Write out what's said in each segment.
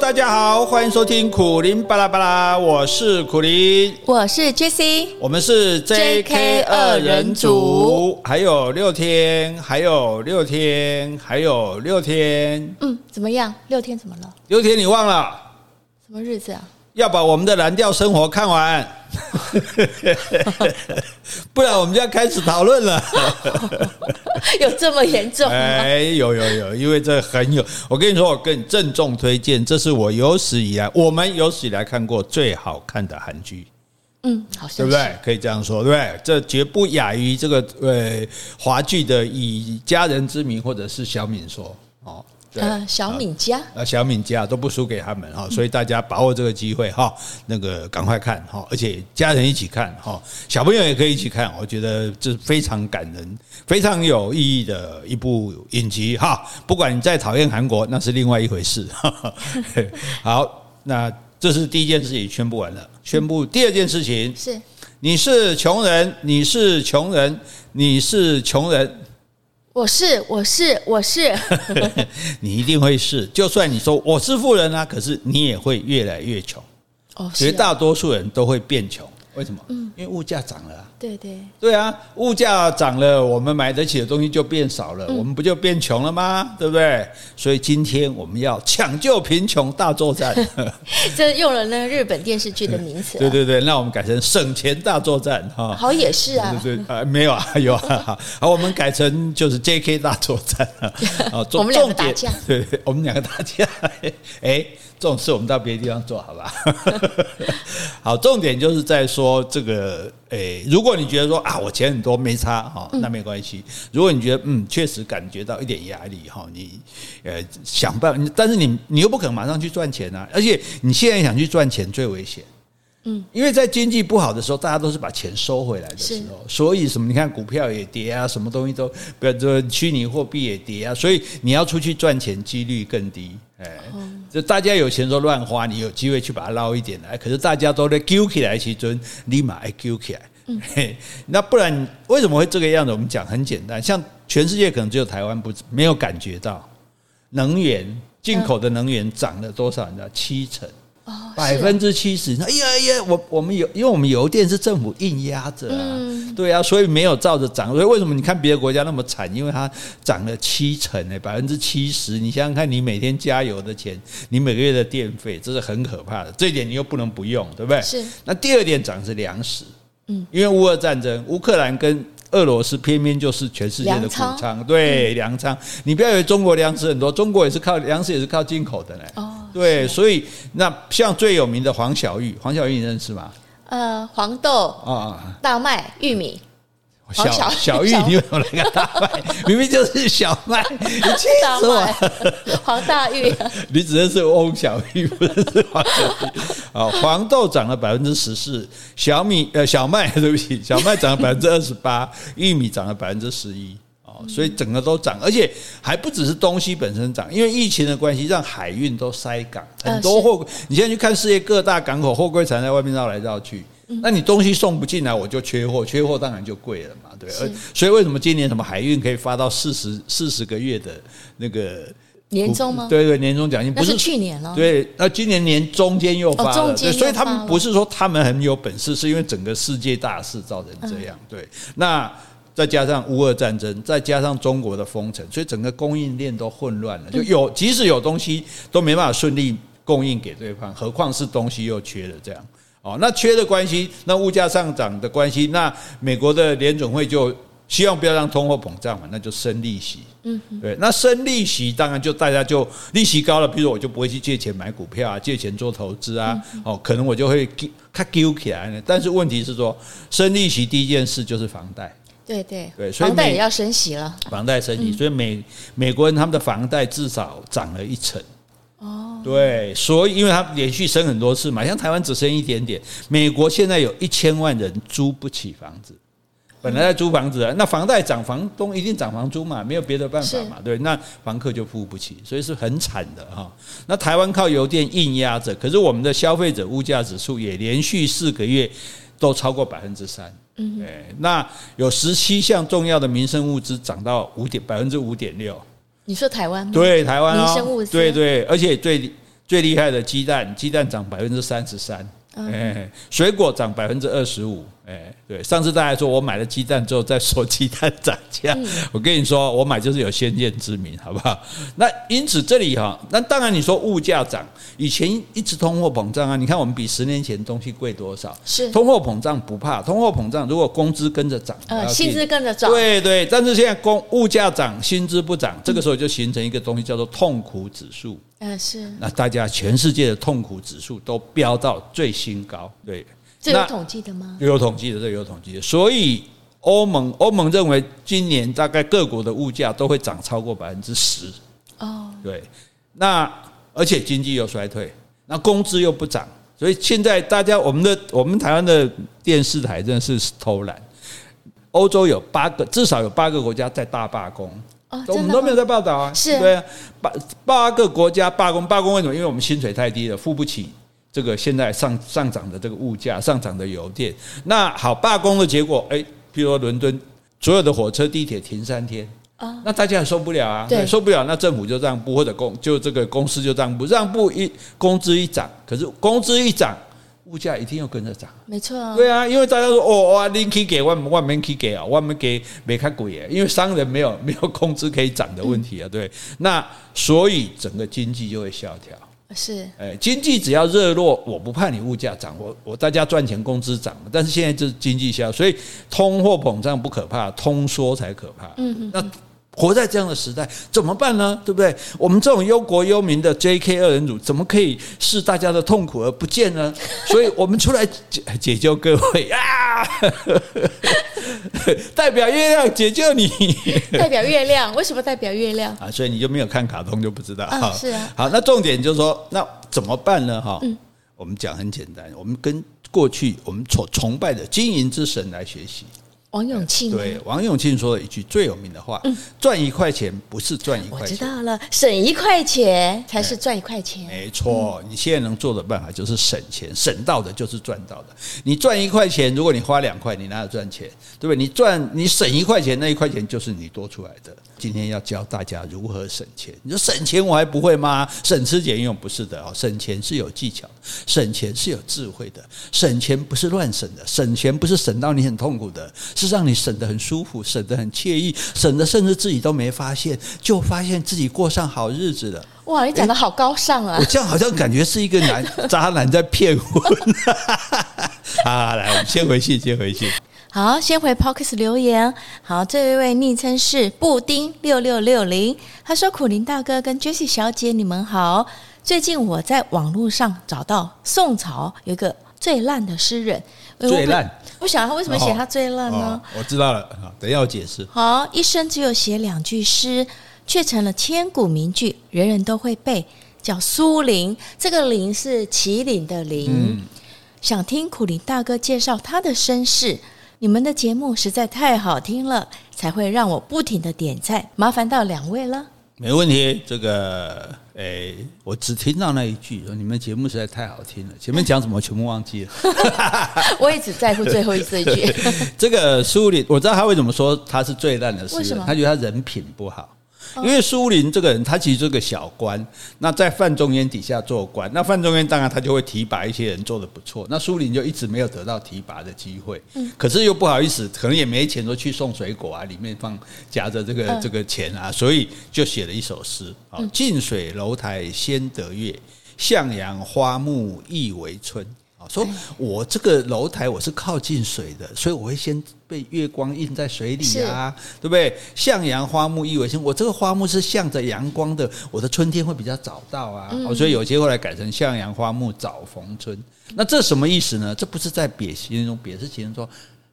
大家好，欢迎收听苦林巴拉巴拉，我是苦林，我是 JC，我们是 JK 二人组，还有六天，还有六天，还有六天，嗯，怎么样？六天怎么了？六天你忘了？什么日子啊？要把我们的蓝调生活看完，不然我们就要开始讨论了。有这么严重吗？哎，有有有，因为这很有。我跟你说，我跟你郑重推荐，这是我有史以来我们有史以来看过最好看的韩剧。嗯，好像，对不对？可以这样说，对不对？这绝不亚于这个呃华剧的《以家人之名》或者是小敏说哦。呃，小敏家，啊，小敏家都不输给他们哈，所以大家把握这个机会哈，那个赶快看哈，而且家人一起看哈，小朋友也可以一起看，我觉得这是非常感人、非常有意义的一部影集哈。不管你再讨厌韩国，那是另外一回事。好，那这是第一件事情宣布完了，宣布第二件事情是，你是穷人，你是穷人，你是穷人。我是我是我是，你一定会是。就算你说我是富人啊，可是你也会越来越穷。哦，绝大多数人都会变穷。为什么？嗯，因为物价涨了。对对对啊，物价涨了，我们买得起的东西就变少了，我们不就变穷了吗？对不对？所以今天我们要抢救贫穷大作战。这用了那日本电视剧的名词。对对对，那我们改成省钱大作战哈。好也是啊。对对啊，没有啊，有啊。好，我们改成就是 JK 大作战啊。我们两个打架。对对，我们两个打架。哎。这种事我们到别的地方做好吧？好，重点就是在说这个，诶，如果你觉得说啊，我钱很多没差哈，那没关系。如果你觉得嗯，确实感觉到一点压力哈，你呃想办法，但是你你又不可能马上去赚钱啊，而且你现在想去赚钱最危险。嗯，因为在经济不好的时候，大家都是把钱收回来的时候，所以什么？你看股票也跌啊，什么东西都，比如说虚拟货币也跌啊，所以你要出去赚钱几率更低。哎，就大家有钱都乱花，你有机会去把它捞一点来。可是大家都在揪起来，其实立马爱揪起来。嗯，那不然为什么会这个样子？我们讲很简单，像全世界可能只有台湾不没有感觉到，能源进口的能源涨了多少？你知道七成。百分之七十，哎呀呀，我我们有，因为我们油电是政府硬压着啊，对啊，所以没有照着涨。所以为什么你看别的国家那么惨？因为它涨了七成诶，百分之七十。你想想看，你每天加油的钱，你每个月的电费，这是很可怕的。这一点你又不能不用，对不对？是。那第二点涨是粮食，嗯，因为乌俄战争，乌克兰跟。俄罗斯偏偏就是全世界的谷仓，对粮仓。你不要以为中国粮食很多，中国也是靠粮食也是靠进口的呢。哦，对，所以那像最有名的黄小玉，黄小玉你认识吗？呃，黄豆啊，大麦、玉米。小小，小玉，你有那个大麦，明明就是小麦，你气死我！黄大玉，你只认识翁小玉，不认识黄小玉。啊，黄豆涨了百分之十四，小米呃小麦对不起，小麦涨了百分之二十八，玉米涨了百分之十一。哦，所以整个都涨，而且还不只是东西本身涨，因为疫情的关系，让海运都塞港，很多货。你现在去看世界各大港口，货柜船在外面绕来绕去。那你东西送不进来，我就缺货，缺货当然就贵了嘛，对。所以为什么今年什么海运可以发到四十四十个月的那个年终吗？对对，年终奖金不是去年了。对，那今年年中间又发了，所以他们不是说他们很有本事，是因为整个世界大势造成这样。对，那再加上乌俄战争，再加上中国的封城，所以整个供应链都混乱了。就有即使有东西都没办法顺利供应给对方，何况是东西又缺了这样。哦，那缺的关系，那物价上涨的关系，那美国的联总会就希望不要让通货膨胀嘛，那就升利息。嗯，对，那升利息当然就大家就利息高了，比如我就不会去借钱买股票啊，借钱做投资啊。哦，可能我就会卡丢起来呢。但是问题是说，升利息第一件事就是房贷。对对对，所以房贷也要升息了。房贷升息，所以美美国人他们的房贷至少涨了一成。哦，对，所以因为它连续升很多次嘛，像台湾只升一点点，美国现在有一千万人租不起房子，本来在租房子，那房贷涨，房东一定涨房租嘛，没有别的办法嘛，对，那房客就付不起，所以是很惨的哈。那台湾靠油电硬压着，可是我们的消费者物价指数也连续四个月都超过百分之三，嗯，对，那有十七项重要的民生物资涨到五点百分之五点六。你说台湾吗？对台湾民生物资，对对，而且最最厉害的鸡蛋，鸡蛋涨百分之三十三，哎，水果涨百分之二十五。哎，对，上次大家说我买了鸡蛋之后再说鸡蛋涨价，嗯、我跟你说，我买就是有先见之明，好不好？那因此这里哈，那当然你说物价涨，以前一直通货膨胀啊，你看我们比十年前东西贵多少？是通货膨胀不怕，通货膨胀如果工资跟着涨，呃，薪资跟着涨，对对，但是现在工物价涨，薪资不涨，这个时候就形成一个东西叫做痛苦指数，嗯、呃，是，那大家全世界的痛苦指数都飙到最新高，对。这有统计的吗？有统计的，这有统计的。所以欧盟欧盟认为今年大概各国的物价都会涨超过百分之十。哦，对。那而且经济又衰退，那工资又不涨，所以现在大家我们的我们台湾的电视台真的是偷懒。欧洲有八个，至少有八个国家在大罢工。哦，我们都没有在报道啊。是，对啊，八八个国家罢工，罢工为什么？因为我们薪水太低了，付不起。这个现在上上涨的这个物价，上涨的油电，那好罢工的结果，哎，譬如说伦敦所有的火车、地铁停三天啊，那大家也受不了啊，对，受不了，那政府就让步，或者公就这个公司就让步，让步一工资一涨，可是工资一涨，物价一定要跟着涨，没错，啊对啊，因为大家说哦哇，你可以给万万没可以给啊，万没给没看贵耶，因为商人没有没有工资可以涨的问题啊，对，那所以整个经济就会萧条。是，哎，经济只要热络，我不怕你物价涨，我我大家赚钱，工资涨。但是现在就是经济萧，所以通货膨胀不可怕，通缩才可怕。嗯嗯。那活在这样的时代怎么办呢？对不对？我们这种忧国忧民的 JK 二人组，怎么可以视大家的痛苦而不见呢？所以我们出来解解救各位 啊！代表月亮解救你，代表月亮，为什么代表月亮啊？所以你就没有看卡通就不知道。啊，是啊。好，那重点就是说，那怎么办呢？哈，我们讲很简单，我们跟过去我们所崇拜的经营之神来学习。王永庆对王永庆说了一句最有名的话：“赚一块钱不是赚一块钱，我知道了，省一块钱才是赚一块钱。”没错，你现在能做的办法就是省钱，省到的就是赚到的。你赚一块钱，如果你花两块，你哪有赚钱？对不对？你赚你省一块钱，那一块钱就是你多出来的。今天要教大家如何省钱。你说省钱我还不会吗？省吃俭用不是的哦，省钱是有技巧，省钱是有智慧的，省钱不是乱省的，省钱不是省到你很痛苦的，是让你省得很舒服，省得很惬意，省得甚至自己都没发现，就发现自己过上好日子了。哇，你讲得好高尚啊！我这样好像感觉是一个男 渣男在骗婚。好，来，我们先回去，先回去。好，先回 Podcast 留言。好，这一位昵称是布丁六六六零，他说：“苦林大哥跟 Jessie 小姐，你们好。最近我在网络上找到宋朝有一个最烂的诗人，最烂。我想他为什么写他最烂呢？哦哦？我知道了，等一下我解释。好，一生只有写两句诗，却成了千古名句，人人都会背，叫苏林。这个林是麒麟的麟。嗯、想听苦林大哥介绍他的身世。”你们的节目实在太好听了，才会让我不停的点赞，麻烦到两位了。没问题，这个诶，我只听到那一句，说你们节目实在太好听了。前面讲什么全部忘记了。我也只在乎最后一这一句。这个苏里，我知道他为什么说他是最烂的诗人，为什么？他觉得他人品不好。因为苏林这个人，他其实是个小官，那在范仲淹底下做官，那范仲淹当然他就会提拔一些人做的不错，那苏林就一直没有得到提拔的机会，可是又不好意思，可能也没钱说去送水果啊，里面放夹着这个这个钱啊，所以就写了一首诗，啊，近水楼台先得月，向阳花木易为春。说我这个楼台我是靠近水的，所以我会先被月光映在水里啊，对不对？向阳花木易为春，我这个花木是向着阳光的，我的春天会比较早到啊。所以有些后来改成向阳花木早逢春。那这什么意思呢？这不是在贬形容，贬是形容说。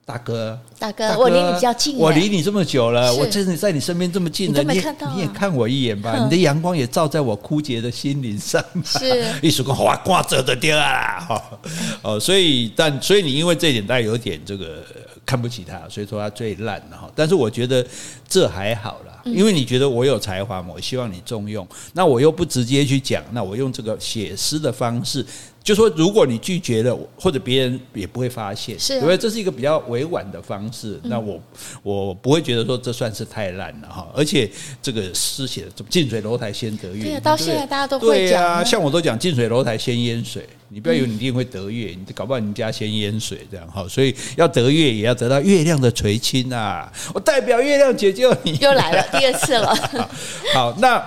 大哥，大哥，大哥我离你比较近，我离你这么久了，我真的在你身边这么近了，你，啊、你也看我一眼吧，你的阳光也照在我枯竭的心灵上，是，一束光哇挂着的掉啊，哦，所以但所以你因为这一点，大家有点这个看不起他，所以说他最烂了哈。但是我觉得这还好啦，因为你觉得我有才华嘛，我希望你重用。那我又不直接去讲，那我用这个写诗的方式。就说如果你拒绝了，或者别人也不会发现，是、啊，因为这是一个比较委婉的方式。嗯、那我我不会觉得说这算是太烂了哈。而且这个诗写的“近水楼台先得月”，对，到现在大家都会讲。对啊，像我都讲“近水楼台先淹水”，你不要以为你一定会得月，你搞不好你家先淹水这样哈。所以要得月，也要得到月亮的垂青啊！我代表月亮解救你，又来了第二次了。好，那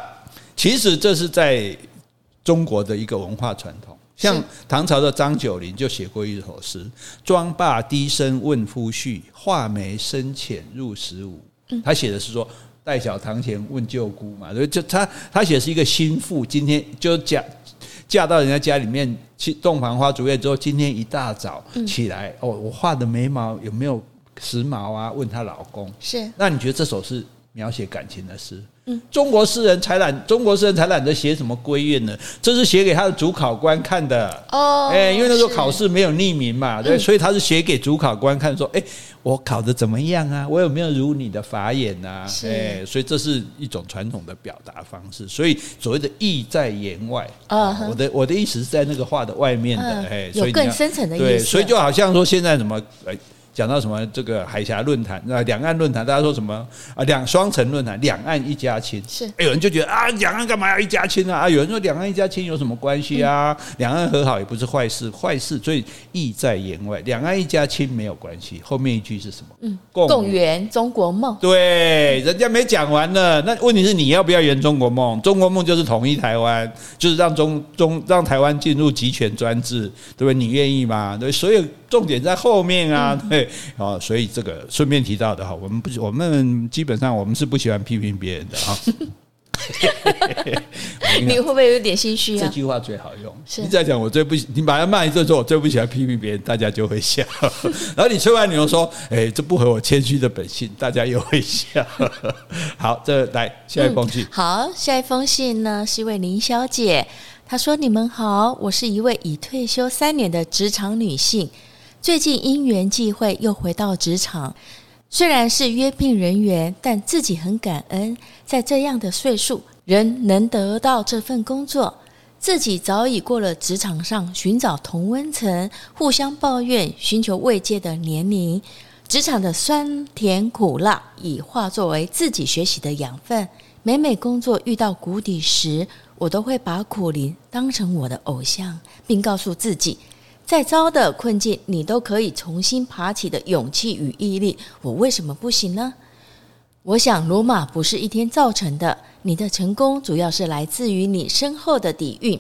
其实这是在中国的一个文化传统。像唐朝的张九龄就写过一首诗：“妆罢低声问夫婿，画眉深浅入时务。”他写的是说代小堂前问舅姑嘛，所以就他他写的是一个心腹，今天就嫁嫁到人家家里面去洞房花烛夜之后，今天一大早起来哦，我画的眉毛有没有时髦啊？问她老公是，那你觉得这首是描写感情的诗？嗯，中国诗人才懒，中国诗人才懒得写什么闺怨呢？这是写给他的主考官看的哦。哎，因为那时候考试没有匿名嘛，对，所以他是写给主考官看，说，哎，我考的怎么样啊？我有没有如你的法眼啊？哎，所以这是一种传统的表达方式。所以所谓的意在言外啊，我的我的意思是在那个画的外面的，哎，有更深层的意思。对，所以就好像说现在什么，哎。讲到什么这个海峡论坛，啊两岸论坛，大家说什么啊？两双城论坛，两岸一家亲。是，有人就觉得啊，两岸干嘛要一家亲啊？啊，有人说两岸一家亲有什么关系啊？两岸和好也不是坏事，坏事，所以意在言外。两岸一家亲没有关系。后面一句是什么？嗯，共圆中国梦。对，人家没讲完呢。那问题是你要不要圆中国梦？中国梦就是统一台湾，就是让中中让台湾进入集权专制，对不对？你愿意吗？对，所以重点在后面啊，对。啊，所以这个顺便提到的哈，我们不，我们基本上我们是不喜欢批评别人的啊。你会不会有点心虚啊？这句话最好用。你再讲我最不，你把它骂一顿说，我最不喜欢批评别人，大家就会笑。然后你吹完牛说，哎，这不合我谦虚的本性，大家又会笑。好，这来下一封信。嗯，好，下一封信呢是一位林小姐，她说：“你们好，我是一位已退休三年的职场女性。”最近因缘际会又回到职场，虽然是约聘人员，但自己很感恩，在这样的岁数仍能得到这份工作。自己早已过了职场上寻找同温层、互相抱怨、寻求慰藉的年龄。职场的酸甜苦辣已化作为自己学习的养分。每每工作遇到谷底时，我都会把苦灵当成我的偶像，并告诉自己。再糟的困境，你都可以重新爬起的勇气与毅力，我为什么不行呢？我想罗马不是一天造成的，你的成功主要是来自于你深厚的底蕴，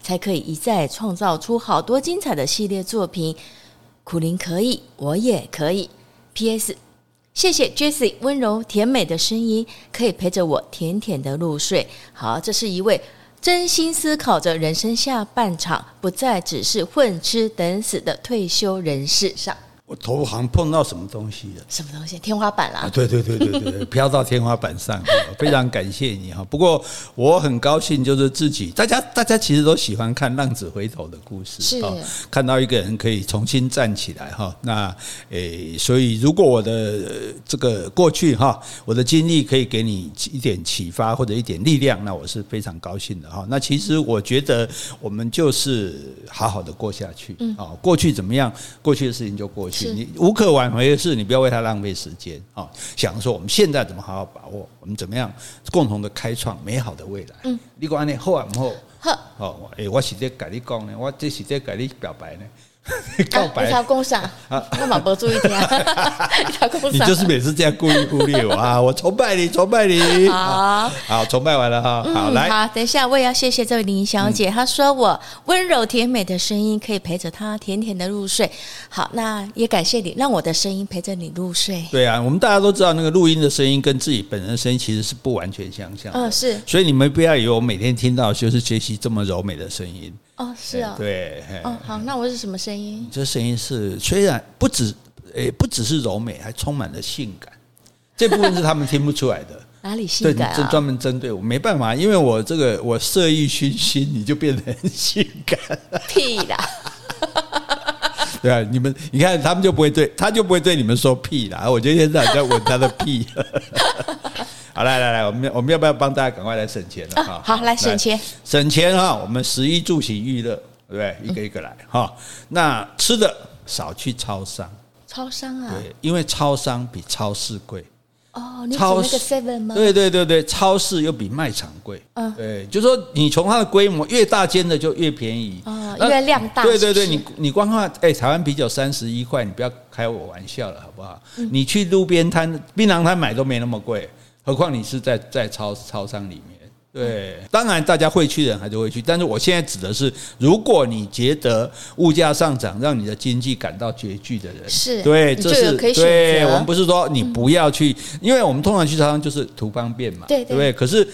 才可以一再创造出好多精彩的系列作品。苦苓可以，我也可以。P.S. 谢谢 Jessie 温柔甜美的声音，可以陪着我甜甜的入睡。好，这是一位。真心思考着人生下半场，不再只是混吃等死的退休人士上。我头好像碰到什么东西了？什么东西？天花板啦！对对对对对，飘到天花板上，非常感谢你哈。不过我很高兴，就是自己，大家大家其实都喜欢看浪子回头的故事，是看到一个人可以重新站起来哈。那诶，所以如果我的这个过去哈，我的经历可以给你一点启发或者一点力量，那我是非常高兴的哈。那其实我觉得我们就是好好的过下去，嗯，啊，过去怎么样？过去的事情就过去。你无可挽回的事，你不要为他浪费时间啊！想说我们现在怎么好好把握，我们怎么样共同的开创美好的未来？嗯，你讲呢？好啊，不好？好哦，诶，我是在跟你讲呢，我这是在跟你表白呢。告白，一条公赏啊！我马不注意听，一条公赏。你就是每次这样故意忽略我啊！我崇拜你，崇拜你。好，好，崇拜完了哈。好，来，好，等一下，我也要谢谢这位林小姐，她说我温柔甜美的声音可以陪着她甜甜的入睡。好，那也感谢你，让我的声音陪着你入睡。对啊，我们大家都知道，那个录音的声音跟自己本人的声音其实是不完全相像。嗯，是。所以你们不要以为我每天听到就是杰西这么柔美的声音。哦，是啊、哦，对，哦，好，那我是什么声音？这声音是虽然不止，诶，不只是柔美，还充满了性感。这部分是他们听不出来的。哪里性感啊？这专门针对我，没办法，因为我这个我色欲熏心，你就变得很性感。屁啦！对啊，你们你看他们就不会对，他就不会对你们说屁啦。我今天在在闻他的屁。好，来来来，我们我们要不要帮大家赶快来省钱了？啊、好，来省钱，省钱哈。我们食衣住行娱乐，对不对？一个一个来哈。嗯、那吃的少去超商，超商啊，对，因为超商比超市贵。哦，你超那个 seven 吗？对对对对，超市又比卖场贵。嗯，对，就是说你从它的规模越大间的就越便宜。哦，因为量大。对对对，你你光看，哎，台湾啤酒三十一块，你不要开我玩笑了，好不好？嗯、你去路边摊、槟榔摊买都没那么贵，何况你是在在超超商里面。对，当然大家会去的人还是会去，但是我现在指的是，如果你觉得物价上涨让你的经济感到拮据的人，是对，这是对。我们不是说你不要去，因为我们通常去超商就是图方便嘛，对对不对？可是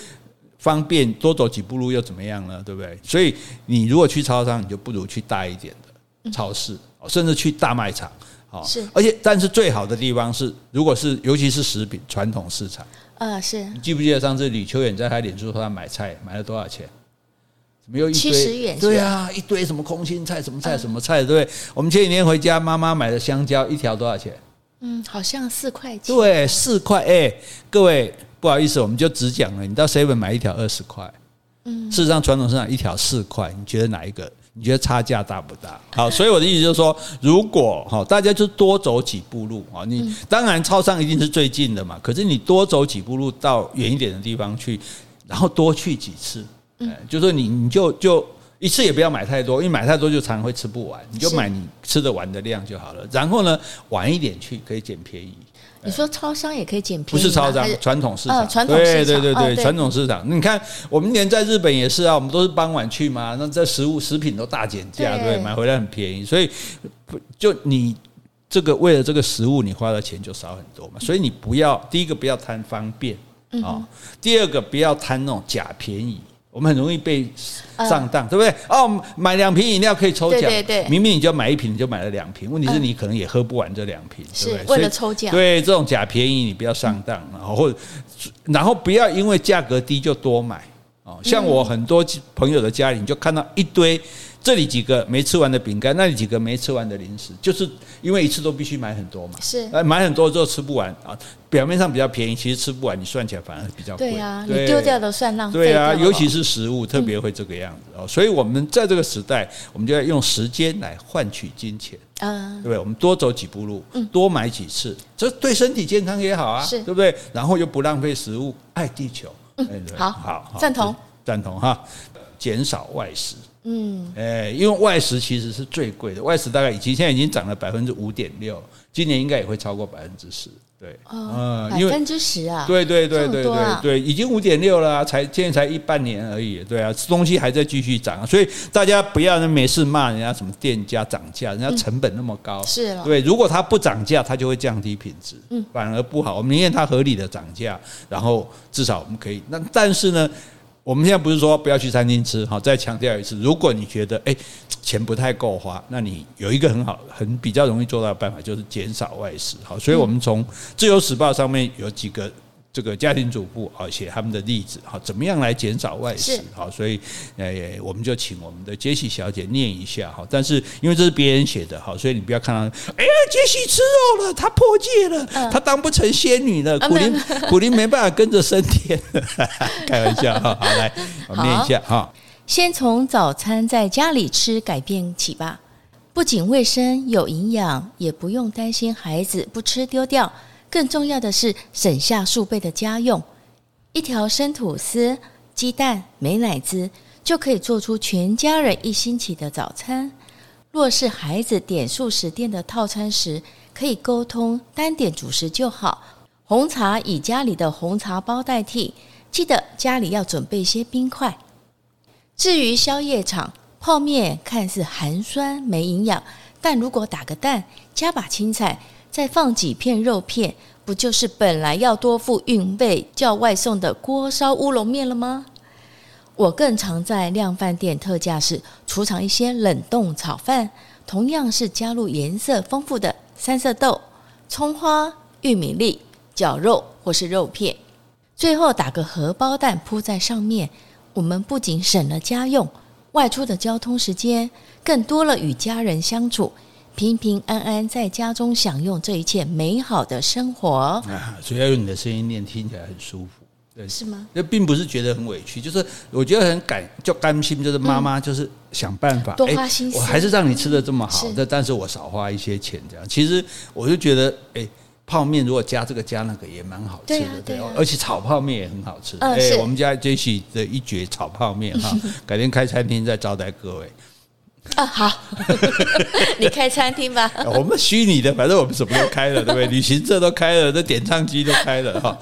方便多走几步路又怎么样呢？对不对？所以你如果去超商，你就不如去大一点的超市，甚至去大卖场。是，而且但是最好的地方是，如果是尤其是食品传统市场。啊，是你记不记得上次李秋远在他脸书上买菜买了多少钱？怎么又一堆？七十元。对啊，一堆什么空心菜，什么菜，什么菜，对不对？我们前几天回家，妈妈买的香蕉一条多少钱？嗯，好像四块钱。对，四块。哎，各位不好意思，我们就只讲了，你到 seven 买一条二十块。嗯，事实上传统市场一条四块，你觉得哪一个？你觉得差价大不大？好，所以我的意思就是说，如果哈，大家就多走几步路啊，你当然超商一定是最近的嘛，可是你多走几步路到远一点的地方去，然后多去几次，嗯，就是你你就就一次也不要买太多，因为买太多就常常会吃不完，你就买你吃得完的量就好了。然后呢，晚一点去可以捡便宜。你说超商也可以捡便宜？不是超商，传统市场。传统对对对对，传统市场。你看，我们连在日本也是啊，我们都是傍晚去嘛，那这食物食品都大减价，对，买回来很便宜。所以，就你这个为了这个食物，你花的钱就少很多嘛。所以你不要第一个不要贪方便啊，第二个不要贪那种假便宜。我们很容易被上当，对不对？哦，买两瓶饮料可以抽奖，对对对，明明你就买一瓶，你就买了两瓶，问题是你可能也喝不完这两瓶，对不对？为了抽奖，对这种假便宜你不要上当，然后或者然后不要因为价格低就多买哦。像我很多朋友的家里，你就看到一堆。这里几个没吃完的饼干，那里几个没吃完的零食，就是因为一次都必须买很多嘛。是，买很多之后吃不完啊，表面上比较便宜，其实吃不完，你算起来反而比较贵。对啊，对你丢掉都算浪费。对啊，尤其是食物特别会这个样子哦。嗯、所以我们在这个时代，我们就要用时间来换取金钱。嗯，对不对？我们多走几步路，多买几次，这对身体健康也好啊，是对不对？然后又不浪费食物，爱地球。嗯，好好，好，赞同，赞同哈，减少外食。嗯，哎，因为外食其实是最贵的，外食大概已经现在已经涨了百分之五点六，今年应该也会超过百分之十，对，嗯，百分之十啊，对对对对对对，已经五点六了，才现在才一半年而已，对啊，东西还在继续涨，所以大家不要没事骂人家什么店家涨价，人家成本那么高，是，对，如果他不涨价，他就会降低品质，嗯，反而不好，我们宁愿他合理的涨价，然后至少我们可以，那但是呢？我们现在不是说不要去餐厅吃，好，再强调一次，如果你觉得诶钱不太够花，那你有一个很好、很比较容易做到的办法，就是减少外食，好，所以我们从《自由时报》上面有几个。这个家庭主妇啊，写他们的例子，哈，怎么样来减少外食？好，所以呃，我们就请我们的杰西小姐念一下哈。但是因为这是别人写的，哈，所以你不要看到，哎呀，杰西吃肉了，她破戒了，她当不成仙女了，苦灵苦 灵没办法跟着升天，开玩笑哈。好，来，我们念一下哈。先从早餐在家里吃改变起吧，不仅卫生有营养，也不用担心孩子不吃丢掉。更重要的是省下数倍的家用，一条生吐司、鸡蛋、美乃滋就可以做出全家人一星期的早餐。若是孩子点素食店的套餐时，可以沟通单点主食就好。红茶以家里的红茶包代替，记得家里要准备些冰块。至于宵夜场，泡面看似寒酸没营养，但如果打个蛋，加把青菜。再放几片肉片，不就是本来要多付运费叫外送的锅烧乌龙面了吗？我更常在量贩店特价时储藏一些冷冻炒饭，同样是加入颜色丰富的三色豆、葱花、玉米粒、绞肉或是肉片，最后打个荷包蛋铺在上面。我们不仅省了家用，外出的交通时间，更多了与家人相处。平平安安在家中享用这一切美好的生活。啊，所以要用你的声音念，听起来很舒服。对，是吗？那并不是觉得很委屈，就是我觉得很感，就甘心，就是妈妈就是想办法，多花心思，我还是让你吃的这么好，但但是我少花一些钱这样。其实我就觉得，哎，泡面如果加这个加那个也蛮好吃的，对，而且炒泡面也很好吃。哎，我们家 Jessie 的一绝炒泡面哈，改天开餐厅再招待各位。啊，好，你开餐厅吧。我们虚拟的，反正我们什么都开了，对不对？旅行社都开了，这点唱机都开了哈。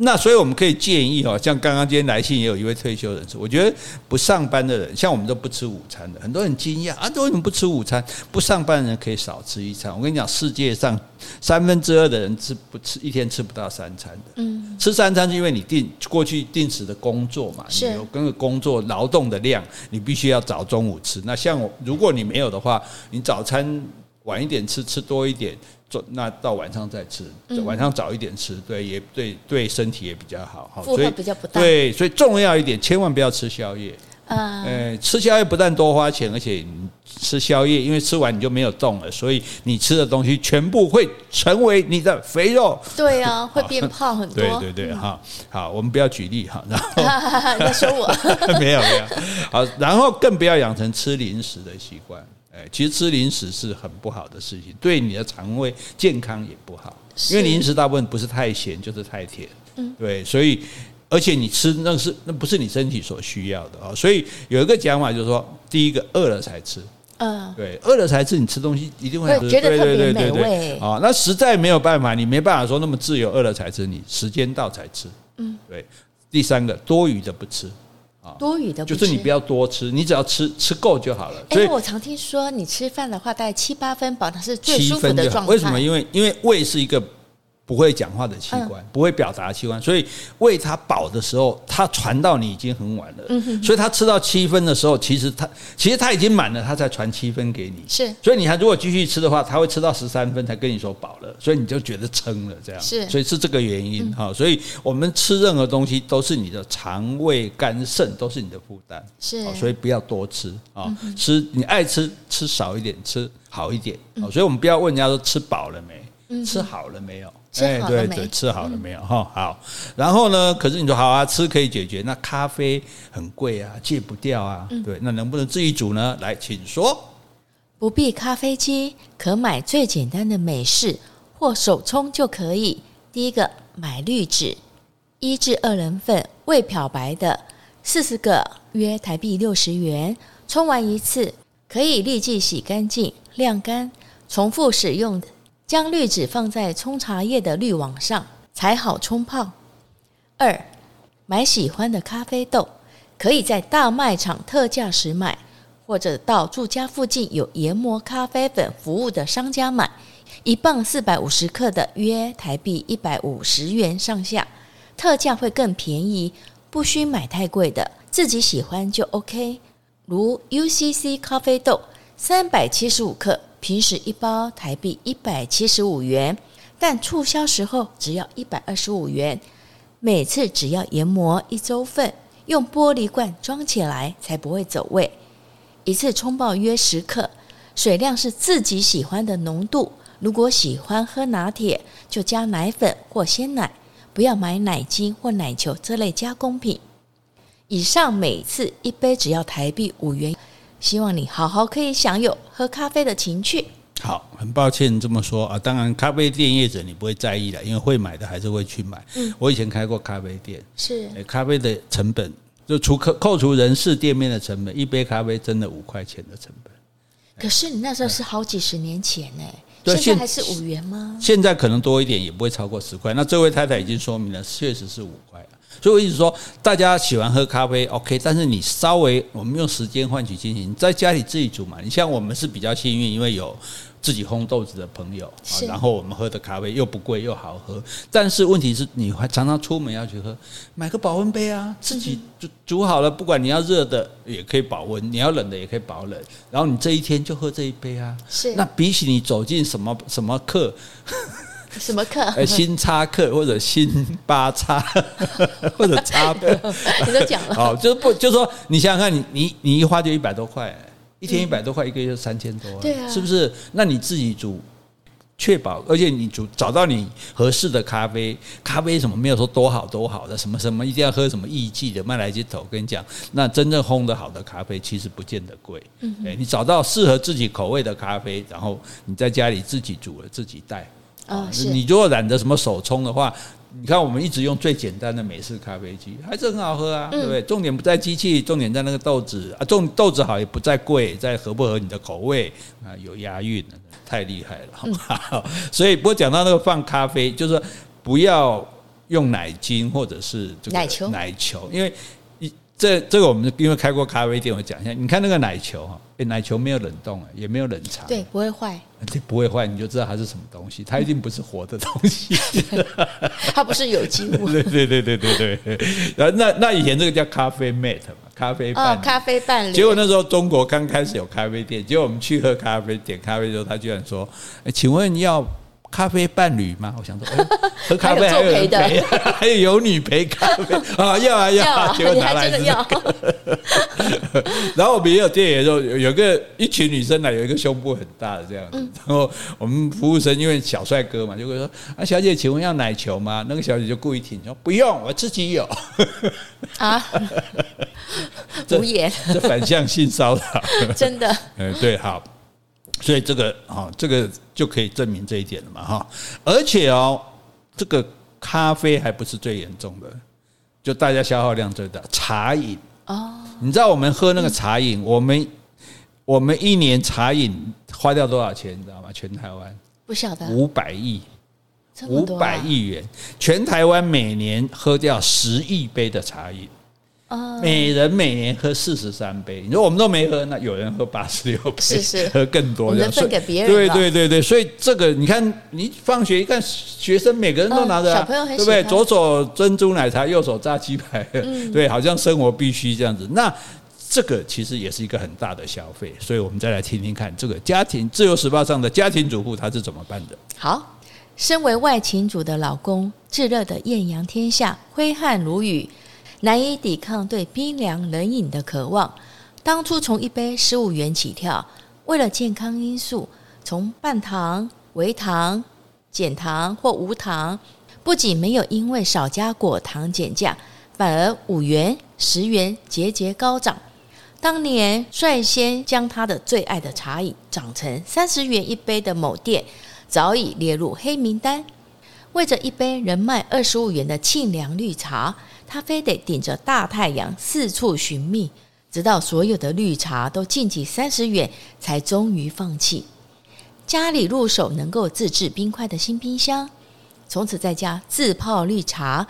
那所以我们可以建议哦，像刚刚今天来信也有一位退休人士，我觉得不上班的人，像我们都不吃午餐的，很多人惊讶啊，为什么不吃午餐？不上班的人可以少吃一餐。我跟你讲，世界上三分之二的人吃不吃一天吃不到三餐的。嗯，吃三餐是因为你定过去定时的工作嘛，你有跟个工作劳动的量，你必须要早中午吃。那像我，如果你没有的话，你早餐晚一点吃，吃多一点。做那到晚上再吃，晚上早一点吃，对，也对，对身体也比较好，哈，负荷比较不大。对，所以重要一点，千万不要吃宵夜。嗯，哎，吃宵夜不但多花钱，而且你吃宵夜，因为吃完你就没有动了，所以你吃的东西全部会成为你的肥肉。对啊，会变胖很多。对对对，哈，好，我们不要举例哈，然后 你在说我？没有没有，好，然后更不要养成吃零食的习惯。其实吃零食是很不好的事情，对你的肠胃健康也不好，因为零食大部分不是太咸就是太甜，嗯，对，所以而且你吃那是那不是你身体所需要的啊，所以有一个讲法就是说，第一个饿了才吃，嗯，对，饿了才吃，你吃东西一定会觉得特别美味啊。那实在没有办法，你没办法说那么自由，饿了才吃，你时间到才吃，嗯，对。第三个多余的不吃。多余的就是你不要多吃，你只要吃吃够就好了。所以我常听说，你吃饭的话，大概七八分饱，它是最舒服的状态。为什么？因为因为胃是一个。不会讲话的器官，不会表达的器官，所以喂它饱的时候，它传到你已经很晚了。所以他吃到七分的时候，其实他其实他已经满了，他才传七分给你。是，所以你还如果继续吃的话，他会吃到十三分才跟你说饱了，所以你就觉得撑了这样。是，所以是这个原因哈。所以我们吃任何东西都是你的肠胃、肝肾都是你的负担。是，所以不要多吃啊，吃你爱吃吃少一点，吃好一点。所以我们不要问人家说吃饱了没，吃好了没有。哎，对对，吃好了没有？哈，好。然后呢？可是你说好啊，吃可以解决。那咖啡很贵啊，戒不掉啊。对，那能不能自己煮呢？来，请说。不必咖啡机，可买最简单的美式或手冲就可以。第一个，买滤纸，一至二人份，未漂白的，四十个，约台币六十元。冲完一次，可以立即洗干净、晾干，重复使用。将滤纸放在冲茶叶的滤网上，才好冲泡。二，买喜欢的咖啡豆，可以在大卖场特价时买，或者到住家附近有研磨咖啡粉服务的商家买。一磅四百五十克的，约台币一百五十元上下，特价会更便宜。不需买太贵的，自己喜欢就 OK。如 UCC 咖啡豆，三百七十五克。平时一包台币一百七十五元，但促销时候只要一百二十五元。每次只要研磨一周份，用玻璃罐装起来才不会走味。一次冲泡约十克，水量是自己喜欢的浓度。如果喜欢喝拿铁，就加奶粉或鲜奶，不要买奶精或奶球这类加工品。以上每次一杯只要台币五元。希望你好好可以享有喝咖啡的情趣。好，很抱歉这么说啊，当然咖啡店业者你不会在意的，因为会买的还是会去买。嗯，我以前开过咖啡店，是咖啡的成本就除扣扣除人事店面的成本，一杯咖啡真的五块钱的成本。可是你那时候是好几十年前呢，现在还是五元吗？现在可能多一点，也不会超过十块。那这位太太已经说明了，确实是五块。所以我一直说，大家喜欢喝咖啡，OK，但是你稍微我们用时间换取金钱，你在家里自己煮嘛。你像我们是比较幸运，因为有自己烘豆子的朋友，然后我们喝的咖啡又不贵又好喝。但是问题是，你还常常出门要去喝，买个保温杯啊，自己煮煮好了，不管你要热的也可以保温，你要冷的也可以保冷。然后你这一天就喝这一杯啊。是。那比起你走进什么什么课。什么课？呃，星巴克或者新巴叉，或者叉，你都讲了。好，就是不，就是说，你想想看，你你你一花就一百多块，一天一百多块，一个月就三千多，对啊，是不是？那你自己煮。确保，而且你煮找到你合适的咖啡，咖啡什么没有说多好多好的，什么什么一定要喝什么艺妓的麦来吉头。我跟你讲，那真正烘的好的咖啡其实不见得贵。嗯，你找到适合自己口味的咖啡，然后你在家里自己煮了自己带。啊，你如果懒得什么手冲的话。你看，我们一直用最简单的美式咖啡机，还是很好喝啊，对不对？重点不在机器，重点在那个豆子啊，重豆子好也不在贵，在合不合你的口味啊，有押韵，太厉害了，好吧？所以，不过讲到那个放咖啡，就是不要用奶精或者是这个奶球，奶球，因为一这这个我们因为开过咖啡店，我讲一下，你看那个奶球哈。欸、奶球没有冷冻啊，也没有冷藏，对，不会坏，这不会坏，你就知道它是什么东西，它一定不是活的东西，它不是有机物，对对对对对对。然后那那以前这个叫咖啡 mate 嘛，咖啡伴、哦，咖啡伴侣。结果那时候中国刚开始有咖啡店，结果我们去喝咖啡，点咖啡的时候，他居然说：“欸、请问要？”咖啡伴侣吗？我想说，欸、喝咖啡还有人陪，还有有女陪咖啡 啊，要啊要啊，结果拿来是这个。然后我们也有店员说，有个一群女生来，有一个胸部很大的这样子。然后我们服务生因为小帅哥嘛，就会说啊，小姐，请问要奶球吗？那个小姐就故意挺说不用，我自己有。啊，无言，这反向性骚扰，真的。嗯，对，好。所以这个哈，这个就可以证明这一点了嘛哈。而且哦，这个咖啡还不是最严重的，就大家消耗量最大，茶饮哦。你知道我们喝那个茶饮，我们我们一年茶饮花掉多少钱？你知道吗？全台湾不晓得五百亿，五百亿元，全台湾每年喝掉十亿杯的茶饮。每人每年喝四十三杯，你说我们都没喝，那有人喝八十六杯，是是，喝更多，能分给别人。对对对对，所以这个你看，你放学一看，学生每个人都拿着，小朋友很喜欢，对不对？左手珍珠奶茶，右手炸鸡排，对，好像生活必须这样子。那这个其实也是一个很大的消费，所以我们再来听听看，这个家庭自由时报上的家庭主妇他是怎么办的？好，身为外勤主的老公，炙热的艳阳天下，挥汗如雨。难以抵抗对冰凉冷饮的渴望。当初从一杯十五元起跳，为了健康因素，从半糖、微糖、减糖或无糖，不仅没有因为少加果糖减价，反而五元、十元节节高涨。当年率先将他的最爱的茶饮涨成三十元一杯的某店，早已列入黑名单。为着一杯人卖二十五元的沁凉绿茶。他非得顶着大太阳四处寻觅，直到所有的绿茶都晋级三十元，才终于放弃。家里入手能够自制冰块的新冰箱，从此在家自泡绿茶，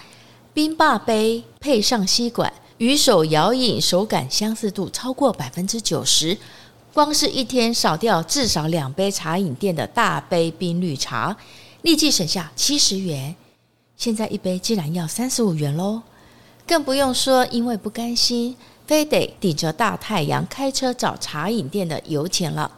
冰霸杯配上吸管，与手摇饮手感相似度超过百分之九十。光是一天少掉至少两杯茶饮店的大杯冰绿茶，立即省下七十元。现在一杯竟然要三十五元喽！更不用说，因为不甘心，非得顶着大太阳开车找茶饮店的油钱了。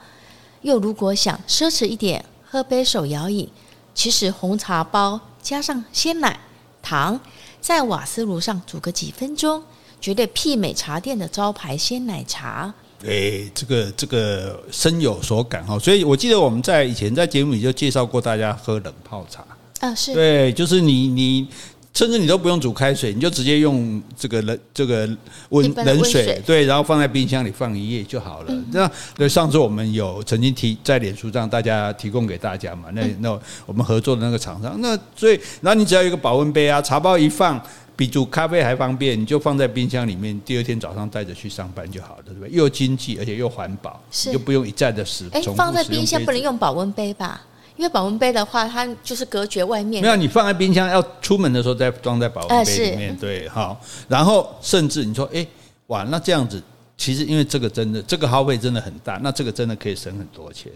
又如果想奢侈一点，喝杯手摇饮，其实红茶包加上鲜奶、糖，在瓦斯炉上煮个几分钟，绝对媲美茶店的招牌鲜奶茶。哎，这个这个深有所感哈。所以我记得我们在以前在节目里就介绍过大家喝冷泡茶啊，是对，就是你你。甚至你都不用煮开水，你就直接用这个冷这个温冷水，对，然后放在冰箱里放一夜就好了。那对，上次我们有曾经提在脸书上，大家提供给大家嘛？那那我们合作的那个厂商，那所以，然后你只要一个保温杯啊，茶包一放，比煮咖啡还方便，你就放在冰箱里面，第二天早上带着去上班就好了，对不对？又经济而且又环保，就不用一再的使。哎，放在冰箱不能用保温杯吧？因为保温杯的话，它就是隔绝外面。没有，你放在冰箱，要出门的时候再装在保温杯里面。对，好。然后甚至你说，哎，哇，那这样子，其实因为这个真的，这个耗费真的很大，那这个真的可以省很多钱。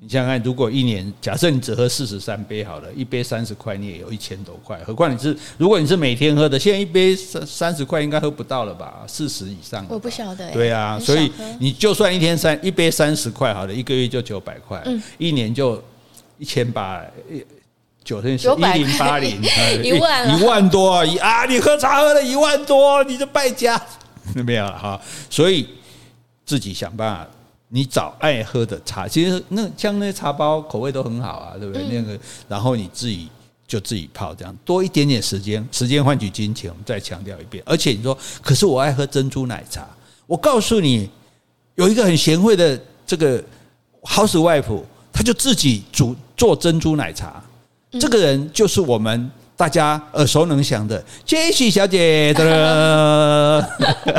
你想想看，如果一年，假设你只喝四十三杯好了，一杯三十块，你也有一千多块。何况你是，如果你是每天喝的，现在一杯三三十块应该喝不到了吧？四十以上。我不晓得。对啊，所以你就算一天三一杯三十块好了，一个月就九百块，嗯，一年就。一千八，九千十，一零八零，一万，一万多啊！啊，你喝茶喝了一万多，你这败家，没有了哈。所以自己想办法你找爱喝的茶，其实那像那些茶包口味都很好啊，对不对？嗯、那个，然后你自己就自己泡，这样多一点点时间，时间换取金钱。我们再强调一遍，而且你说，可是我爱喝珍珠奶茶，我告诉你，有一个很贤惠的这个 housewife，他就自己煮做珍珠奶茶，嗯、这个人就是我们。大家耳熟能详的杰西小姐的。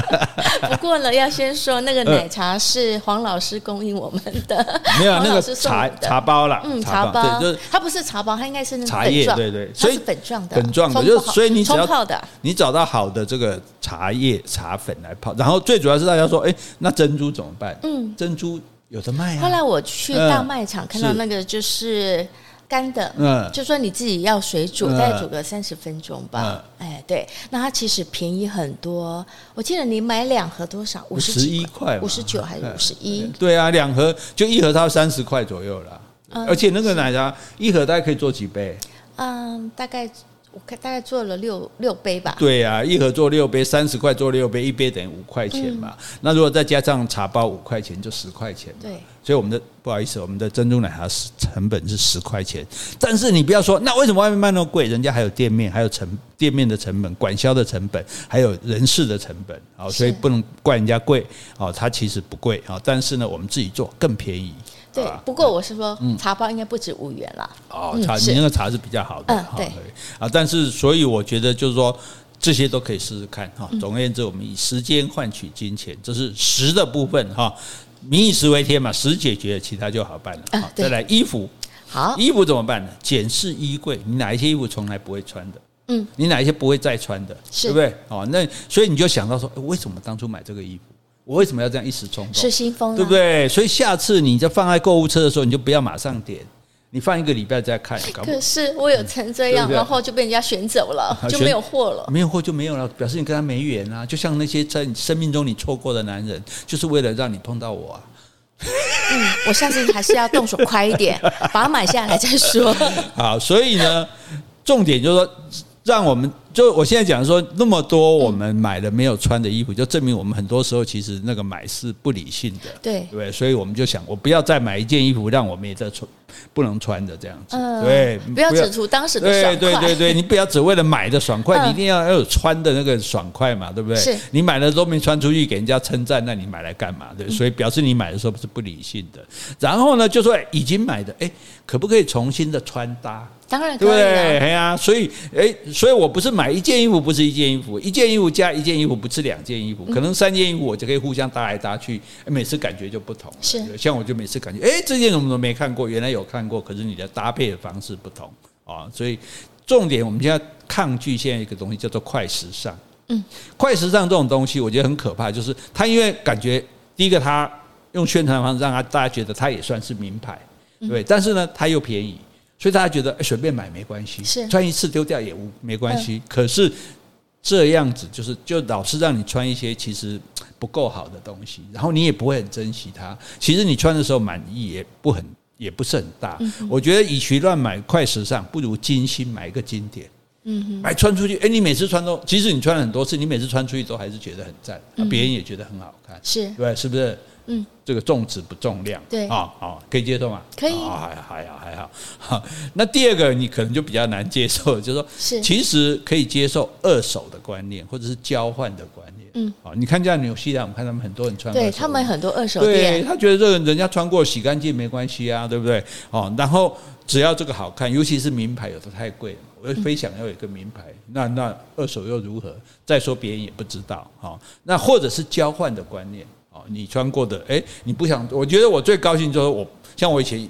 不过呢，要先说那个奶茶是黄老师供应我们的，没有那个茶茶包啦，嗯，茶包，就是它不是茶包，它应该是那个茶叶，对对，所以粉状的，粉状的，就是所以你只要泡的，你找到好的这个茶叶茶粉来泡，然后最主要是大家说，哎，那珍珠怎么办？嗯，珍珠有的卖啊。后来我去大卖场看到那个就是。干的，嗯，就说你自己要水煮，再煮个三十分钟吧。哎，对，那它其实便宜很多。我记得你买两盒多少？五十一块，五十九还是五十一？对啊，两盒就一盒，它三十块左右了。而且那个奶茶一盒大概可以做几杯？嗯，大概。我看大概做了六六杯吧。对啊，一盒做六杯，三十块做六杯，一杯等于五块钱嘛。嗯、那如果再加上茶包五块钱，就十块钱。对，所以我们的不好意思，我们的珍珠奶茶成本是十块钱。但是你不要说，那为什么外面卖那么贵？人家还有店面，还有成店面的成本、管销的成本，还有人事的成本。好，所以不能怪人家贵。哦，它其实不贵啊，但是呢，我们自己做更便宜。对，不过我是说，茶包应该不止五元啦。哦，茶你那个茶是比较好的。嗯，对。啊，但是所以我觉得就是说，这些都可以试试看哈。总而言之，我们以时间换取金钱，这是食的部分哈。民以食为天嘛，食解决了，其他就好办了。好，再来衣服。好，衣服怎么办呢？检视衣柜，你哪一些衣服从来不会穿的？嗯，你哪一些不会再穿的？对不对？哦，那所以你就想到说，为什么当初买这个衣服？我为什么要这样一时冲动？失心疯，对不对？所以下次你在放在购物车的时候，你就不要马上点，你放一个礼拜再看。可是我有成这样，然后就被人家选走了，就没有货了。没有货就没有了，表示你跟他没缘啊！就像那些在你生命中你错过的男人，就是为了让你碰到我啊。嗯，我下次还是要动手快一点，把它买下来再说。好，所以呢，重点就是说。让我们就我现在讲说那么多我们买的没有穿的衣服，就证明我们很多时候其实那个买是不理性的，对对，所以我们就想，我不要再买一件衣服让我们也在穿不能穿的这样子，对，不要只图当时的爽快，对对对对，你不要只为了买的爽快，你一定要要有穿的那个爽快嘛，对不对？是你买了都没穿出去给人家称赞，那你买来干嘛？对，所以表示你买的时候是不理性的。然后呢，就说已经买的，哎，可不可以重新的穿搭？当然可以对，对啊，所以哎，所以我不是买一件衣服，不是一件衣服，一件衣服加一件衣服，不是两件衣服，可能三件衣服我就可以互相搭来搭去，每次感觉就不同。是，像我就每次感觉，哎，这件怎么都没看过，原来有看过，可是你的搭配的方式不同啊。所以重点，我们现在抗拒现在一个东西叫做快时尚。嗯，快时尚这种东西，我觉得很可怕，就是它因为感觉第一个，它用宣传方式让它大家觉得它也算是名牌，对，但是呢，它又便宜。所以大家觉得随便买没关系，是穿一次丢掉也无没关系。可是这样子就是就老是让你穿一些其实不够好的东西，然后你也不会很珍惜它。其实你穿的时候满意也不很也不是很大。我觉得与其乱买快时尚，不如精心买一个经典。嗯哼，买穿出去，哎，你每次穿都，即使你穿了很多次，你每次穿出去都还是觉得很赞，别人也觉得很好看，是对，是不是？嗯，这个重质不重量，对啊，好，可以接受吗？可以，还好还好还好。好，那第二个你可能就比较难接受，就是说，是其实可以接受二手的观念，或者是交换的观念。嗯，好，你看这样纽西兰，我们看他们很多人穿，对他们很多二手店，他觉得这个人家穿过洗干净没关系啊，对不对？哦，然后只要这个好看，尤其是名牌，有的太贵了，我非想要有一个名牌，那那二手又如何？再说别人也不知道，好，那或者是交换的观念。你穿过的，哎，你不想？我觉得我最高兴就是我，像我以前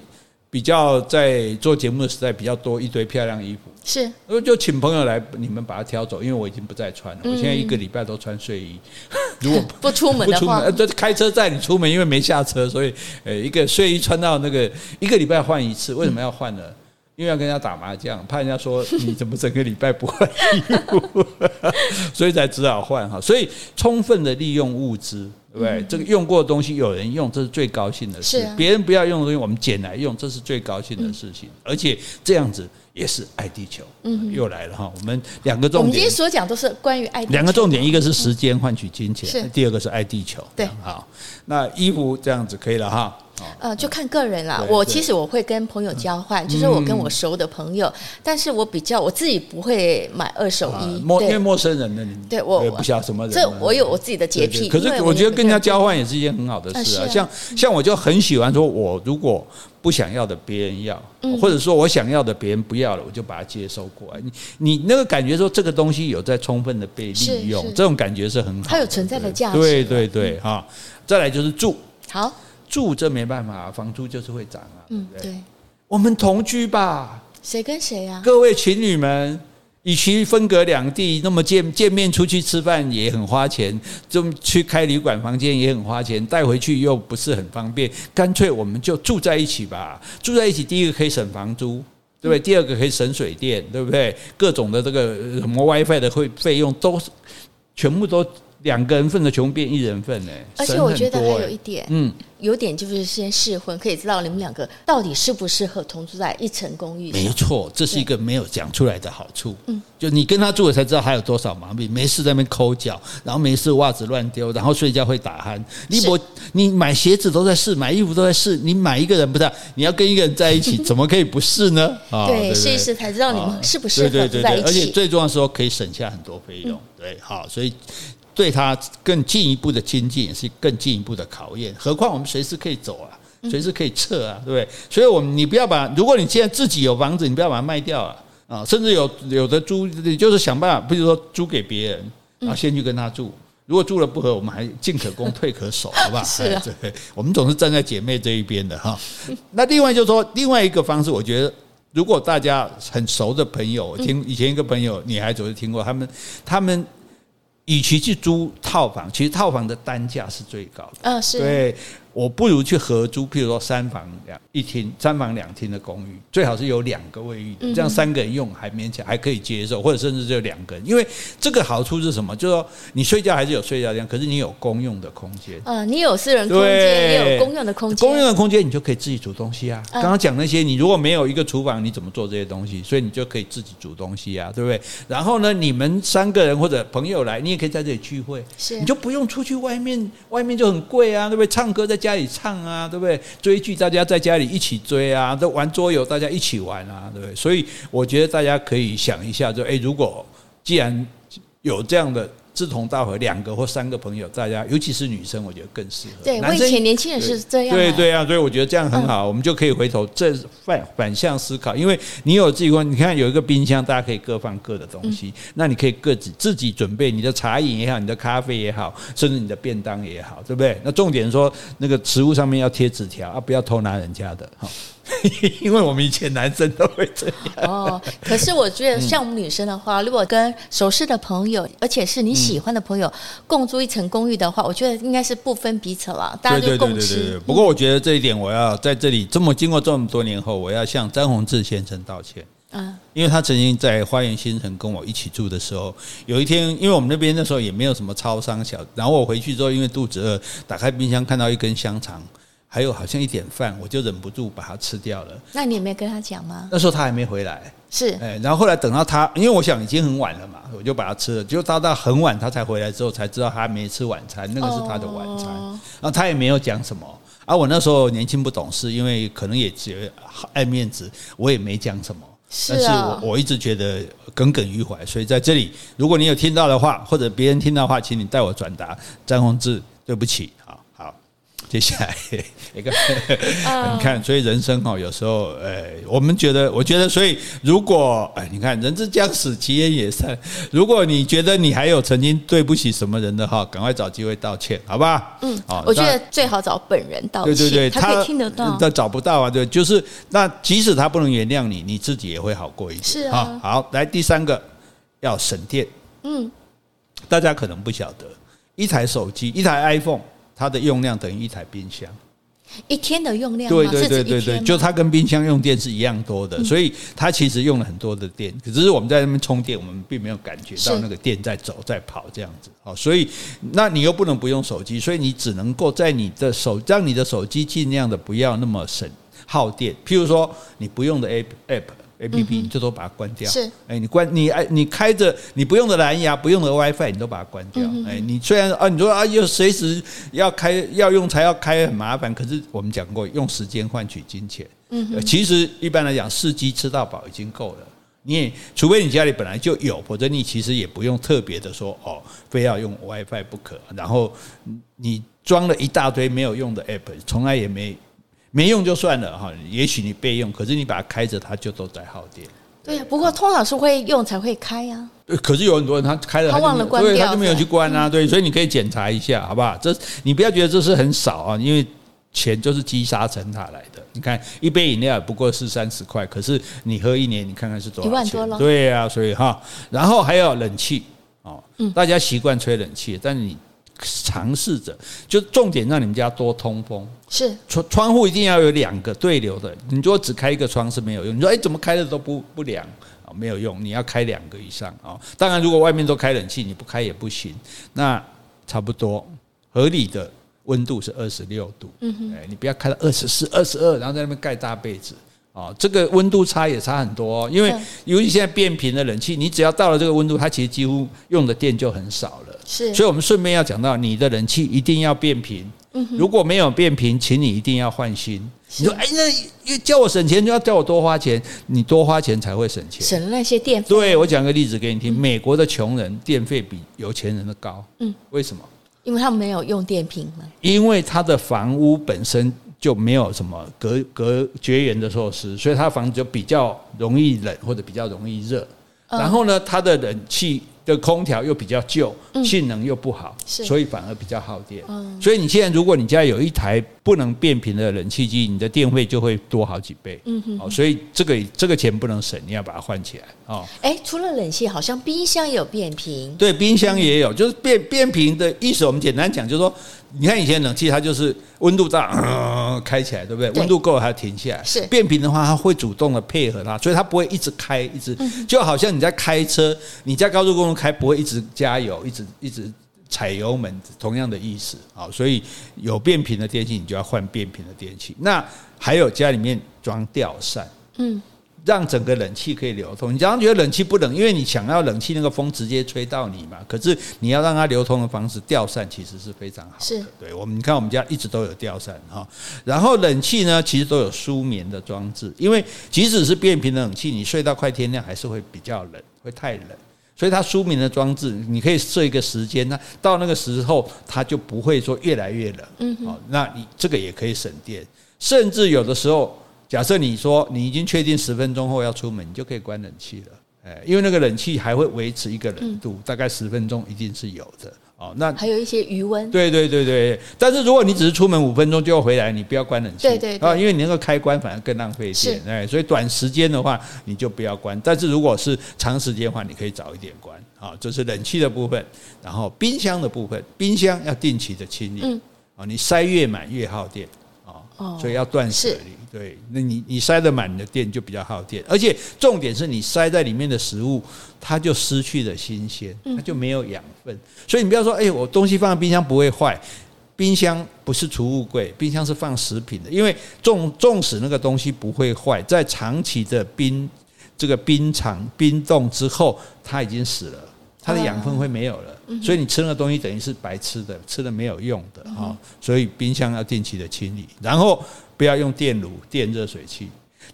比较在做节目的时代，比较多一堆漂亮衣服，是，我就请朋友来，你们把它挑走，因为我已经不再穿了。我现在一个礼拜都穿睡衣，如果不出门的话，就开车载你出门，因为没下车，所以呃，一个睡衣穿到那个一个礼拜换一次，为什么要换呢？因为要跟人家打麻将，怕人家说你怎么整个礼拜不换衣服，所以才只好换哈。所以充分的利用物资。对不对？这个用过的东西有人用，这是最高兴的事。别人不要用的东西，我们捡来用，这是最高兴的事情。而且这样子也是爱地球，嗯，又来了哈。我们两个重点，我们今天所讲都是关于爱。两个重点，一个是时间换取金钱，第二个是爱地球。对，好，那衣服这样子可以了哈。呃，就看个人啦。我其实我会跟朋友交换，就是我跟我熟的朋友，但是我比较我自己不会买二手衣，陌因为陌生人的你，对我不晓得什么人。这我有我自己的洁癖。可是我觉得跟人家交换也是一件很好的事啊。像像我就很喜欢说，我如果不想要的别人要，或者说我想要的别人不要了，我就把它接收过来。你你那个感觉说这个东西有在充分的被利用，这种感觉是很好，它有存在的价值。对对对，哈。再来就是住，好。住这没办法，房租就是会涨啊。嗯，对。我们同居吧。谁跟谁啊？各位情侣们，与其分隔两地，那么见见面出去吃饭也很花钱，就去开旅馆房间也很花钱，带回去又不是很方便，干脆我们就住在一起吧。住在一起，第一个可以省房租，对不对？第二个可以省水电，对不对？各种的这个什么 WiFi 的费费用都全部都。两个人份的穷变一人份呢，而且我觉得还有一点，嗯，有点就是先试婚，可以知道你们两个到底适不适合同住在一层公寓。没错，这是一个没有讲出来的好处。嗯，就你跟他住了才知道他有多少毛病，没事在那边抠脚，然后没事袜子乱丢，然后睡觉会打鼾。你我你买鞋子都在试，买衣服都在试，你买一个人不是？你要跟一个人在一起，怎么可以不试呢？啊，对，试一试才知道你们适不适合住在一起。而且最重要的时候可以省下很多费用。对，好，所以。对他更进一步的精进也是更进一步的考验，何况我们随时可以走啊，随时可以撤啊，对不对？所以，我们你不要把，如果你现在自己有房子，你不要把它卖掉啊，啊，甚至有有的租，你就是想办法，比如说租给别人，然后先去跟他住。如果住了不合，我们还进可攻退可守，好不好？是啊，对，我们总是站在姐妹这一边的哈。那另外就是说，另外一个方式，我觉得，如果大家很熟的朋友，我听以前一个朋友女孩子就听过，他们他们。与其去租套房，其实套房的单价是最高的。嗯，是。对。我不如去合租，譬如说三房两一厅、三房两厅的公寓，最好是有两个卫浴的，这样三个人用还勉强还可以接受，或者甚至只有两个人。因为这个好处是什么？就是说你睡觉还是有睡觉地方，可是你有公用的空间。嗯，你有私人空间，也有公用的空间。公用的空间你就可以自己煮东西啊。刚刚讲那些，你如果没有一个厨房，你怎么做这些东西？所以你就可以自己煮东西啊，对不对？然后呢，你们三个人或者朋友来，你也可以在这里聚会，是，你就不用出去外面，外面就很贵啊，对不对？唱歌在家里唱啊。对不对？追剧大家在家里一起追啊，都玩桌游大家一起玩啊，对不对？所以我觉得大家可以想一下，就诶，如果既然有这样的。志同道合，两个或三个朋友，大家尤其是女生，我觉得更适合。对，我以前年轻人是这样。对对啊，所以我觉得这样很好，我们就可以回头这反反向思考，因为你有自己问，你看有一个冰箱，大家可以各放各的东西，那你可以各自自己准备你的茶饮也好，你的咖啡也好，甚至你的便当也好，对不对？那重点说那个食物上面要贴纸条啊，不要偷拿人家的哈。因为我们以前男生都会这样哦，可是我觉得像我们女生的话，如果跟熟识的朋友，而且是你喜欢的朋友共租一层公寓的话，我觉得应该是不分彼此了，大家就共吃。不过我觉得这一点，我要在这里这么经过这么多年后，我要向张宏志先生道歉。嗯，因为他曾经在花园新城跟我一起住的时候，有一天，因为我们那边那时候也没有什么超商小，然后我回去之后，因为肚子饿，打开冰箱看到一根香肠。还有好像一点饭，我就忍不住把它吃掉了。那你有没有跟他讲吗？那时候他还没回来。是，哎，然后后来等到他，因为我想已经很晚了嘛，我就把它吃了。就到到很晚他才回来之后，才知道他还没吃晚餐，那个是他的晚餐。然后他也没有讲什么。而我那时候年轻不懂事，因为可能也只有爱面子，我也没讲什么。是，但是我我一直觉得耿耿于怀。所以在这里，如果你有听到的话，或者别人听到的话，请你代我转达张宏志，对不起。接下来 一个，你看，所以人生哈，有时候，哎，我们觉得，我觉得，所以如果，哎，你看，人之将死，其言也善。如果你觉得你还有曾经对不起什么人的话，赶快找机会道歉，好吧？嗯，好，我觉得最好找本人道歉，对对对，他听得到，但找不到啊，对，就是那即使他不能原谅你，你自己也会好过一点。是啊，好，来第三个，要省电。嗯，大家可能不晓得，一台手机，一台 iPhone。它的用量等于一台冰箱，一天的用量。对对对对对，就它跟冰箱用电是一样多的，所以它其实用了很多的电。可是我们在那边充电，我们并没有感觉到那个电在走在跑这样子。好，所以那你又不能不用手机，所以你只能够在你的手让你的手机尽量的不要那么省耗电。譬如说，你不用的 app app。A P P，你最多把它关掉。是，哎，你关你哎，你开着你不用的蓝牙，不用的 WiFi，你都把它关掉。哎，你虽然啊，你说啊，又随时要开要用才要开，很麻烦。可是我们讲过，用时间换取金钱。嗯，其实一般来讲，四 G 吃到饱已经够了。你也除非你家里本来就有，否则你其实也不用特别的说哦，非要用 WiFi 不可。然后你装了一大堆没有用的 App，从来也没没用就算了哈。也许你备用，可是你把它开着，它就都在耗电。对呀，不过通常是会用才会开呀。可是有很多人他开了，他忘了关掉，他就没有去关啊。对，所以你可以检查一下，好不好？这你不要觉得这是很少啊，因为。钱就是积沙成塔来的，你看一杯饮料也不过是三十块，可是你喝一年，你看看是多少钱？一万多了。对呀、啊，所以哈，然后还有冷气哦，大家习惯吹冷气，但你尝试着，就重点让你们家多通风，是窗窗户一定要有两个对流的，你如果只开一个窗是没有用。你说哎，怎么开的都不不凉啊？没有用，你要开两个以上啊。当然，如果外面都开冷气，你不开也不行。那差不多合理的。温度是二十六度，嗯哼，哎，你不要开到二十四、二十二，然后在那边盖大被子啊，这个温度差也差很多哦。因为尤其现在变频的冷气，你只要到了这个温度，它其实几乎用的电就很少了。是，所以我们顺便要讲到，你的冷气一定要变频。嗯，如果没有变频，请你一定要换新。你说，哎，那叫我省钱，就要叫我多花钱，你多花钱才会省钱，省那些电费。对，我讲个例子给你听，美国的穷人电费比有钱人的高。嗯，为什么？因为他们没有用电瓶嘛，因为他的房屋本身就没有什么隔隔绝缘的措施，所以他房子就比较容易冷或者比较容易热。然后呢，他的冷气的空调又比较旧，性能又不好，所以反而比较耗电。所以你现在如果你家有一台不能变频的冷气机，你的电费就会多好几倍。嗯哼，所以这个这个钱不能省，你要把它换起来哦。哎，除了冷气，好像冰箱也有变频。对，冰箱也有，就是变变频的意思。我们简单讲，就是说，你看以前冷气它就是温度大，呃，开起来，对不对？温度够了它停下来。是变频的话，它会主动的配合它，所以它不会一直开，一直就好像你在开车，你在高速公路开不会一直加油，一直一直。踩油门同样的意思啊，所以有变频的电器，你就要换变频的电器。那还有家里面装吊扇，嗯，让整个冷气可以流通。你常常觉得冷气不冷，因为你想要冷气那个风直接吹到你嘛。可是你要让它流通的方式，吊扇其实是非常好的。是，对我们你看我们家一直都有吊扇哈。然后冷气呢，其实都有舒眠的装置，因为即使是变频的冷气，你睡到快天亮还是会比较冷，会太冷。所以它舒眠的装置，你可以设一个时间，那到那个时候它就不会说越来越冷。嗯，好，那你这个也可以省电，甚至有的时候，假设你说你已经确定十分钟后要出门，你就可以关冷气了。哎，因为那个冷气还会维持一个冷度，大概十分钟一定是有的。哦，那还有一些余温。对对对对，但是如果你只是出门五分钟就要回来，你不要关冷气。对对啊，因为你那个开关反而更浪费电。哎，所以短时间的话你就不要关，但是如果是长时间的话，你可以早一点关。啊，这是冷气的部分，然后冰箱的部分，冰箱要定期的清理。嗯。啊，你塞越满越耗电。哦。所以要断舍离。对，那你你塞得满，你的电就比较耗电，而且重点是你塞在里面的食物，它就失去了新鲜，它就没有养分。所以你不要说，哎，我东西放在冰箱不会坏，冰箱不是储物柜，冰箱是放食品的，因为纵纵使那个东西不会坏，在长期的冰这个冰场冰冻之后，它已经死了，它的养分会没有了，所以你吃那个东西等于是白吃的，吃了没有用的啊。所以冰箱要定期的清理，然后。不要用电炉、电热水器，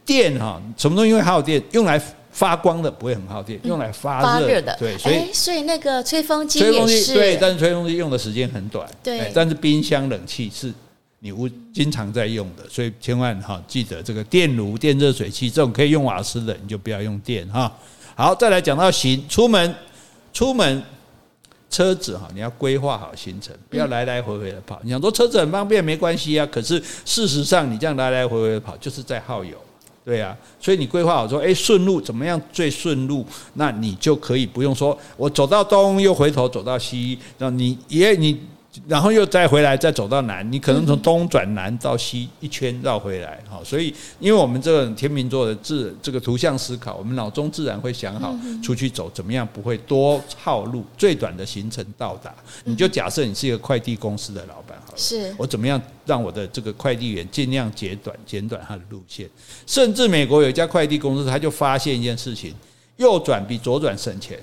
电哈，什么东西会耗电？用来发光的不会很耗电，用来发热的，对，所以所以那个吹风机也是，对，但是吹风机用的时间很短，对，但是冰箱冷气是你屋经常在用的，所以千万哈记得这个电炉、电热水器这种可以用瓦斯的，你就不要用电哈。好，再来讲到行，出门，出门。车子哈，你要规划好行程，不要来来回回的跑。你想说车子很方便，没关系啊。可是事实上，你这样来来回回的跑，就是在耗油，对啊。所以你规划好说，哎，顺路怎么样最顺路？那你就可以不用说，我走到东又回头走到西。那你也你然后又再回来，再走到南，你可能从东转南到西一圈绕回来，好，所以因为我们这个天秤座的自这个图像思考，我们脑中自然会想好出去走怎么样不会多耗路，最短的行程到达。你就假设你是一个快递公司的老板，好了，是我怎么样让我的这个快递员尽量截短减短他的路线，甚至美国有一家快递公司，他就发现一件事情，右转比左转省钱。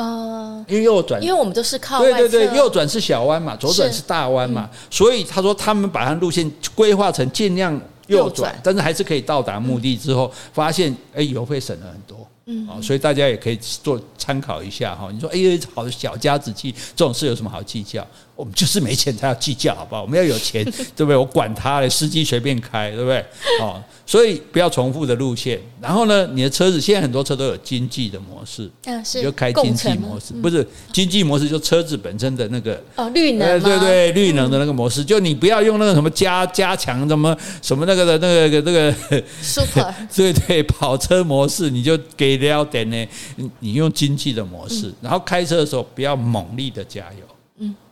呃，因为右转，因为我们都是靠对对对，右转是小弯嘛，左转是大弯嘛，所以他说他们把他路线规划成尽量右转，但是还是可以到达目的之后，发现哎，油费省了很多。嗯，所以大家也可以做参考一下哈。你说，哎呀，好小家子气，这种事有什么好计较？我们就是没钱才要计较，好不好？我们要有钱，对不对？我管他嘞，司机随便开，对不对？哦，所以不要重复的路线。然后呢，你的车子现在很多车都有经济的模式，嗯，是，你就开经济模式，不是经济模式，就车子本身的那个哦，绿能，对对，绿能的那个模式，就你不要用那个什么加加强什么什么那个的那个那个 super，对对，跑车模式，你就给了点呢。你用经济的模式，然后开车的时候不要猛力的加油。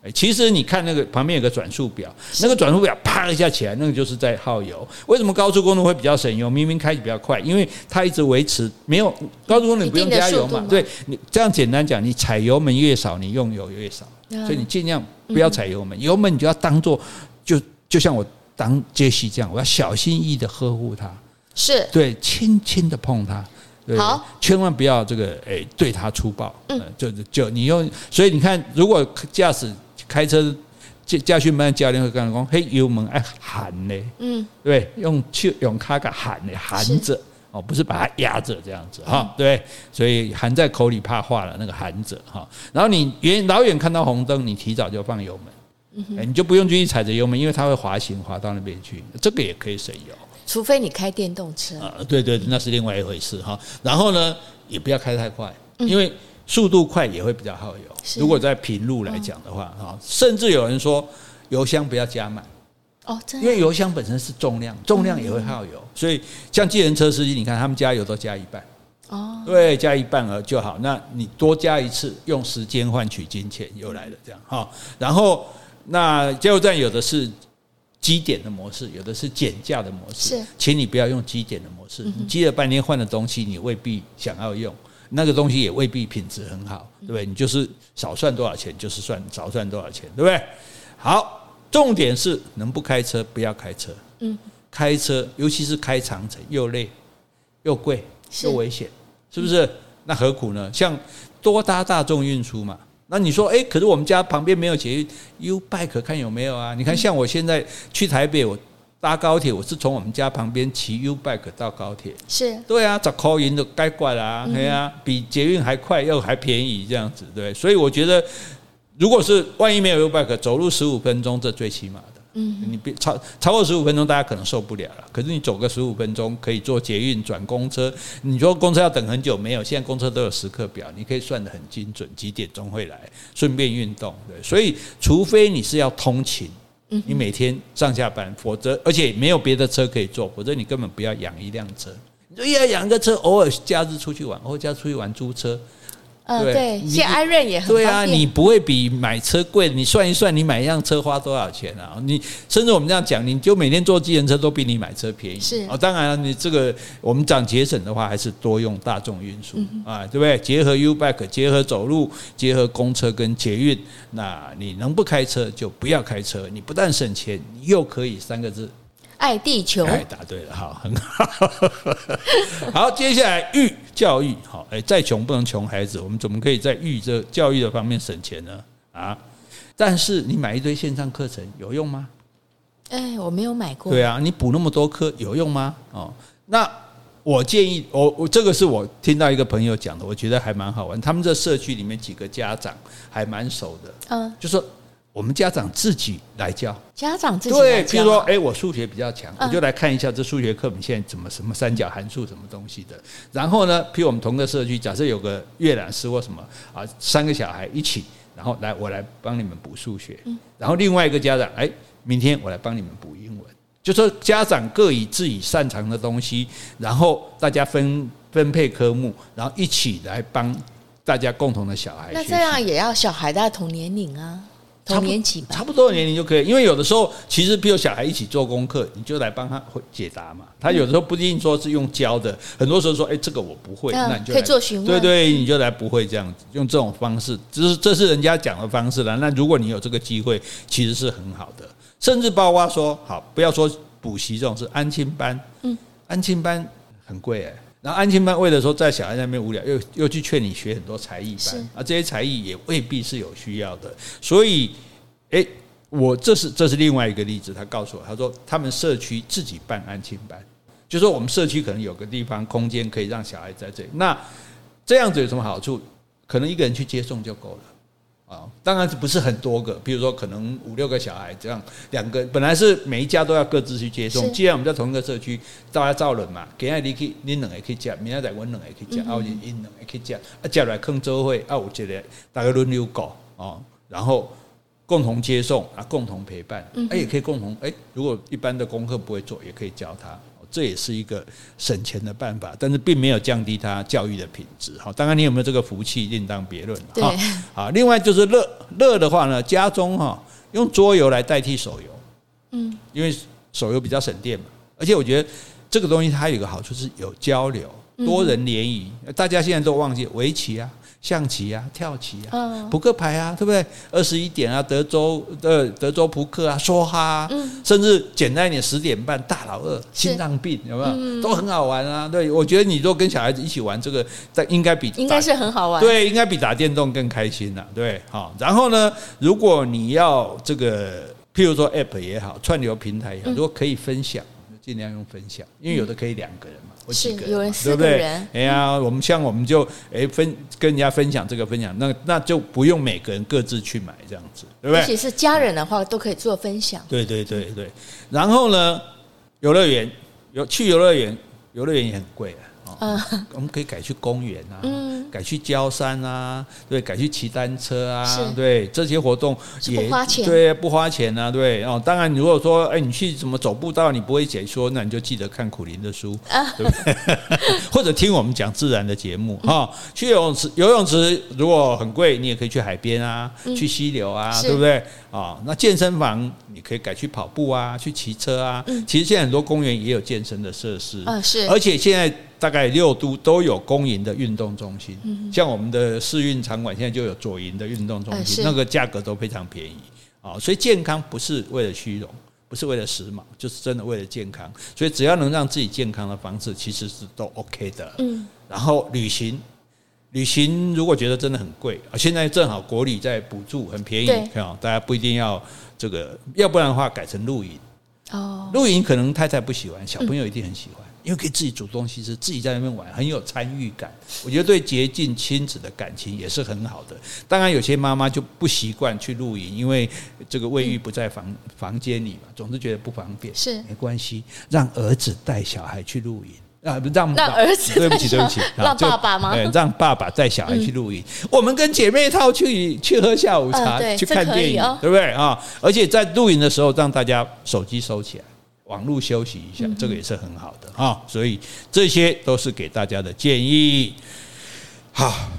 嗯，其实你看那个旁边有个转速表，那个转速表啪一下起来，那个就是在耗油。为什么高速公路会比较省油？明明开起比较快，因为它一直维持没有高速公路你不用加油嘛。对，你这样简单讲，你踩油门越少，你用油越少。所以你尽量不要踩油门，油门你就要当做就就像我当杰西这样，我要小心翼翼的呵护它，是对，轻轻的碰它。好，千万不要这个诶，对他粗暴。嗯，就就你用，所以你看，如果驾驶开车驾驾训班教练会跟你讲，嘿，油门爱含嘞，嗯，对，用去用卡卡含嘞，含着哦，不是把它压着这样子哈，对，所以含在口里怕化了，那个含着哈。然后你远老远看到红灯，你提早就放油门，嗯，你就不用继续踩着油门，因为它会滑行滑到那边去，这个也可以省油。除非你开电动车。啊，对对，那是另外一回事哈。然后呢，也不要开太快，因为速度快也会比较耗油。如果在平路来讲的话，哈，甚至有人说油箱不要加满哦，因为油箱本身是重量，重量也会耗油。所以像计程车司机，你看他们加油都加一半哦，对，加一半而就好。那你多加一次，用时间换取金钱，又来了这样哈。然后那加油站有的是。积点的模式，有的是减价的模式，请你不要用积点的模式。你积了半天换的东西，你未必想要用，那个东西也未必品质很好，对不对？你就是少算多少钱，就是算少算多少钱，对不对？好，重点是能不开车不要开车。嗯，开车尤其是开长程，又累又贵又危险，是不是？那何苦呢？像多搭大众运输嘛。那你说，哎，可是我们家旁边没有捷运，U bike 看有没有啊？你看，像我现在去台北，我搭高铁，我是从我们家旁边骑 U bike 到高铁，是对啊，找口音都该怪啦，对啊，比捷运还快又还便宜，这样子对。所以我觉得，如果是万一没有 U bike，走路十五分钟，这最起码的。嗯，你别超超过十五分钟，大家可能受不了了。可是你走个十五分钟，可以坐捷运转公车。你说公车要等很久没有？现在公车都有时刻表，你可以算得很精准，几点钟会来，顺便运动。对，所以除非你是要通勤，你每天上下班，否则而且没有别的车可以坐，否则你根本不要养一辆车。你说要养个车，偶尔假日出去玩，偶尔假日出去玩租车。嗯，对，现在 iRent 也很对啊，你不会比买车贵。你算一算，你买一辆车花多少钱啊？你甚至我们这样讲，你就每天坐计程车都比你买车便宜。是哦，当然你这个我们讲节省的话，还是多用大众运输啊，对不对？结合 U bike，结合走路，结合公车跟捷运。那你能不开车就不要开车。你不但省钱，你又可以三个字。爱地球，哎，答对了，好，很好。好，接下来育教育，好，哎，再穷不能穷孩子，我们怎么可以在育这教育的方面省钱呢？啊，但是你买一堆线上课程有用吗？哎，我没有买过。对啊，你补那么多课有用吗？哦，那我建议，我我这个是我听到一个朋友讲的，我觉得还蛮好玩。他们这社区里面几个家长还蛮熟的，嗯，就说。我们家长自己来教，家长自己来教。对，譬如说，哎，我数学比较强，我就来看一下这数学课本现在怎么什么三角函数什么东西的。然后呢，譬如我们同个社区，假设有个阅览室或什么啊，三个小孩一起，然后来我来帮你们补数学。然后另外一个家长，哎，明天我来帮你们补英文。就说家长各以自己擅长的东西，然后大家分分配科目，然后一起来帮大家共同的小孩。那这样也要小孩在同年龄啊。同年级吧，差不多的年龄就可以。因为有的时候，其实比如小孩一起做功课，你就来帮他解答嘛。他有的时候不一定说是用教的，很多时候说，哎，这个我不会，那你就可以做询问，对对，你就来不会这样子，用这种方式，只是这是人家讲的方式了。那如果你有这个机会，其实是很好的。甚至包括说，好，不要说补习这种事，安亲班，嗯，安亲班很贵哎。然后安亲班为了说在小孩那边无聊，又又去劝你学很多才艺班啊，这些才艺也未必是有需要的。所以，诶，我这是这是另外一个例子。他告诉我，他说他们社区自己办安亲班，就说我们社区可能有个地方空间可以让小孩在这里。那这样子有什么好处？可能一个人去接送就够了。啊，当然不是很多个，比如说可能五六个小孩这样，两个本来是每一家都要各自去接送。既然我们在同一个社区，大家造人嘛，给爱你去，你两个可以接，明天再我两个可以接，啊，我因两个可以接，啊，接来坑周会，啊，我觉得大家轮流搞啊，然后共同接送啊，共同陪伴，哎，也可以共同哎，如果一般的功课不会做，也可以教他。这也是一个省钱的办法，但是并没有降低他教育的品质。哈，当然你有没有这个福气另当别论。对，好，另外就是乐乐的话呢，家中哈用桌游来代替手游，嗯，因为手游比较省电嘛，而且我觉得这个东西它有一个好处是有交流，多人联谊，大家现在都忘记围棋啊。象棋啊，跳棋啊，扑克牌啊，对不对？二十一点啊，德州呃德州扑克啊，梭哈啊，甚至简单一点，十点半大老二，心脏病有没有？都很好玩啊。对，我觉得你如果跟小孩子一起玩这个，但应该比应该是很好玩。对，应该比打电动更开心呐。对，好。然后呢，如果你要这个，譬如说 App 也好，串流平台也好，如果可以分享，尽量用分享，因为有的可以两个人嘛。是有人四个人，哎呀，我们像我们就哎分跟人家分享这个分享，那那就不用每个人各自去买这样子，对不对？而且是家人的话都可以做分享。对对对对，然后呢，游乐园有去游乐园，游乐园也很贵啊。嗯，我们可以改去公园啊，嗯，改去郊山啊，对，改去骑单车啊，对，这些活动也不花钱，对，不花钱啊，对哦。当然，如果说哎，你去怎么走步道，你不会解说，那你就记得看苦林的书，对不对？或者听我们讲自然的节目哈。去游泳池，游泳池如果很贵，你也可以去海边啊，去溪流啊，对不对？啊，那健身房你可以改去跑步啊，去骑车啊。其实现在很多公园也有健身的设施，嗯，是，而且现在。大概六都都有公营的运动中心，像我们的市运场馆现在就有左营的运动中心，那个价格都非常便宜啊。所以健康不是为了虚荣，不是为了时髦，就是真的为了健康。所以只要能让自己健康的方式，其实是都 OK 的。嗯。然后旅行，旅行如果觉得真的很贵啊，现在正好国旅在补助，很便宜啊，大家不一定要这个，要不然的话改成露营。哦。露营可能太太不喜欢，小朋友一定很喜欢。因为可以自己煮东西吃，自己在那边玩，很有参与感。我觉得对接近亲子的感情也是很好的。当然，有些妈妈就不习惯去露营，因为这个卫浴不在房房间里嘛，总是觉得不方便。是没关系，让儿子带小孩去露营啊，不让让儿子对不起对不起，让爸爸吗？对，让爸爸带小孩去露营。我们跟姐妹套去去喝下午茶，去看电影，对不对啊？而且在露营的时候，让大家手机收起来。网络休息一下，这个也是很好的哈，所以这些都是给大家的建议。好，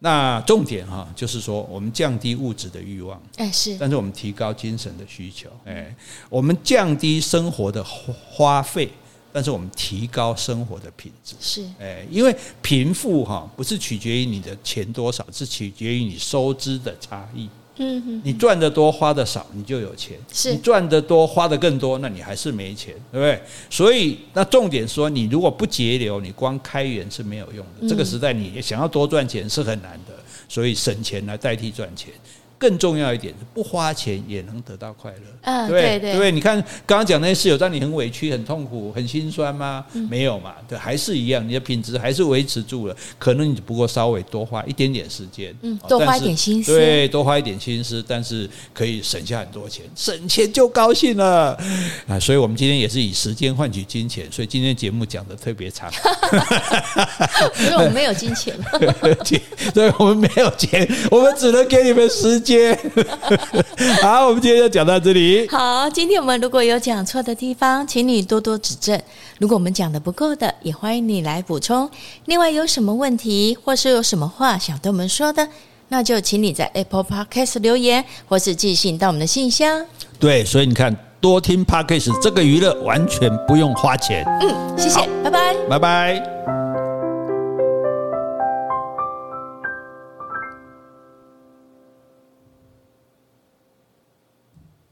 那重点哈，就是说我们降低物质的欲望，哎是，但是我们提高精神的需求，哎，我们降低生活的花费，但是我们提高生活的品质，是，哎，因为贫富哈不是取决于你的钱多少，是取决于你收支的差异。你赚得多花得少，你就有钱；是你赚得多花得更多，那你还是没钱，对不对？所以，那重点说，你如果不节流，你光开源是没有用的。这个时代，你想要多赚钱是很难的，所以省钱来代替赚钱。更重要一点是不花钱也能得到快乐，嗯，对对？对，你看刚刚讲那些事有让你很委屈、很痛苦、很心酸吗？没有嘛，对，还是一样，你的品质还是维持住了。可能你不过稍微多花一点点时间，嗯，多花一点心思，对，多花一点心思，但是可以省下很多钱，省钱就高兴了。啊！所以我们今天也是以时间换取金钱，所以今天节目讲的特别长，因为我们没有金钱，对，我们没有钱，我们只能给你们时间。好，我们今天就讲到这里。好，今天我们如果有讲错的地方，请你多多指正。如果我们讲的不够的，也欢迎你来补充。另外，有什么问题或是有什么话想对我们说的，那就请你在 Apple Podcast 留言，或是寄信到我们的信箱。对，所以你看，多听 Podcast 这个娱乐完全不用花钱。嗯，谢谢，拜拜，拜拜。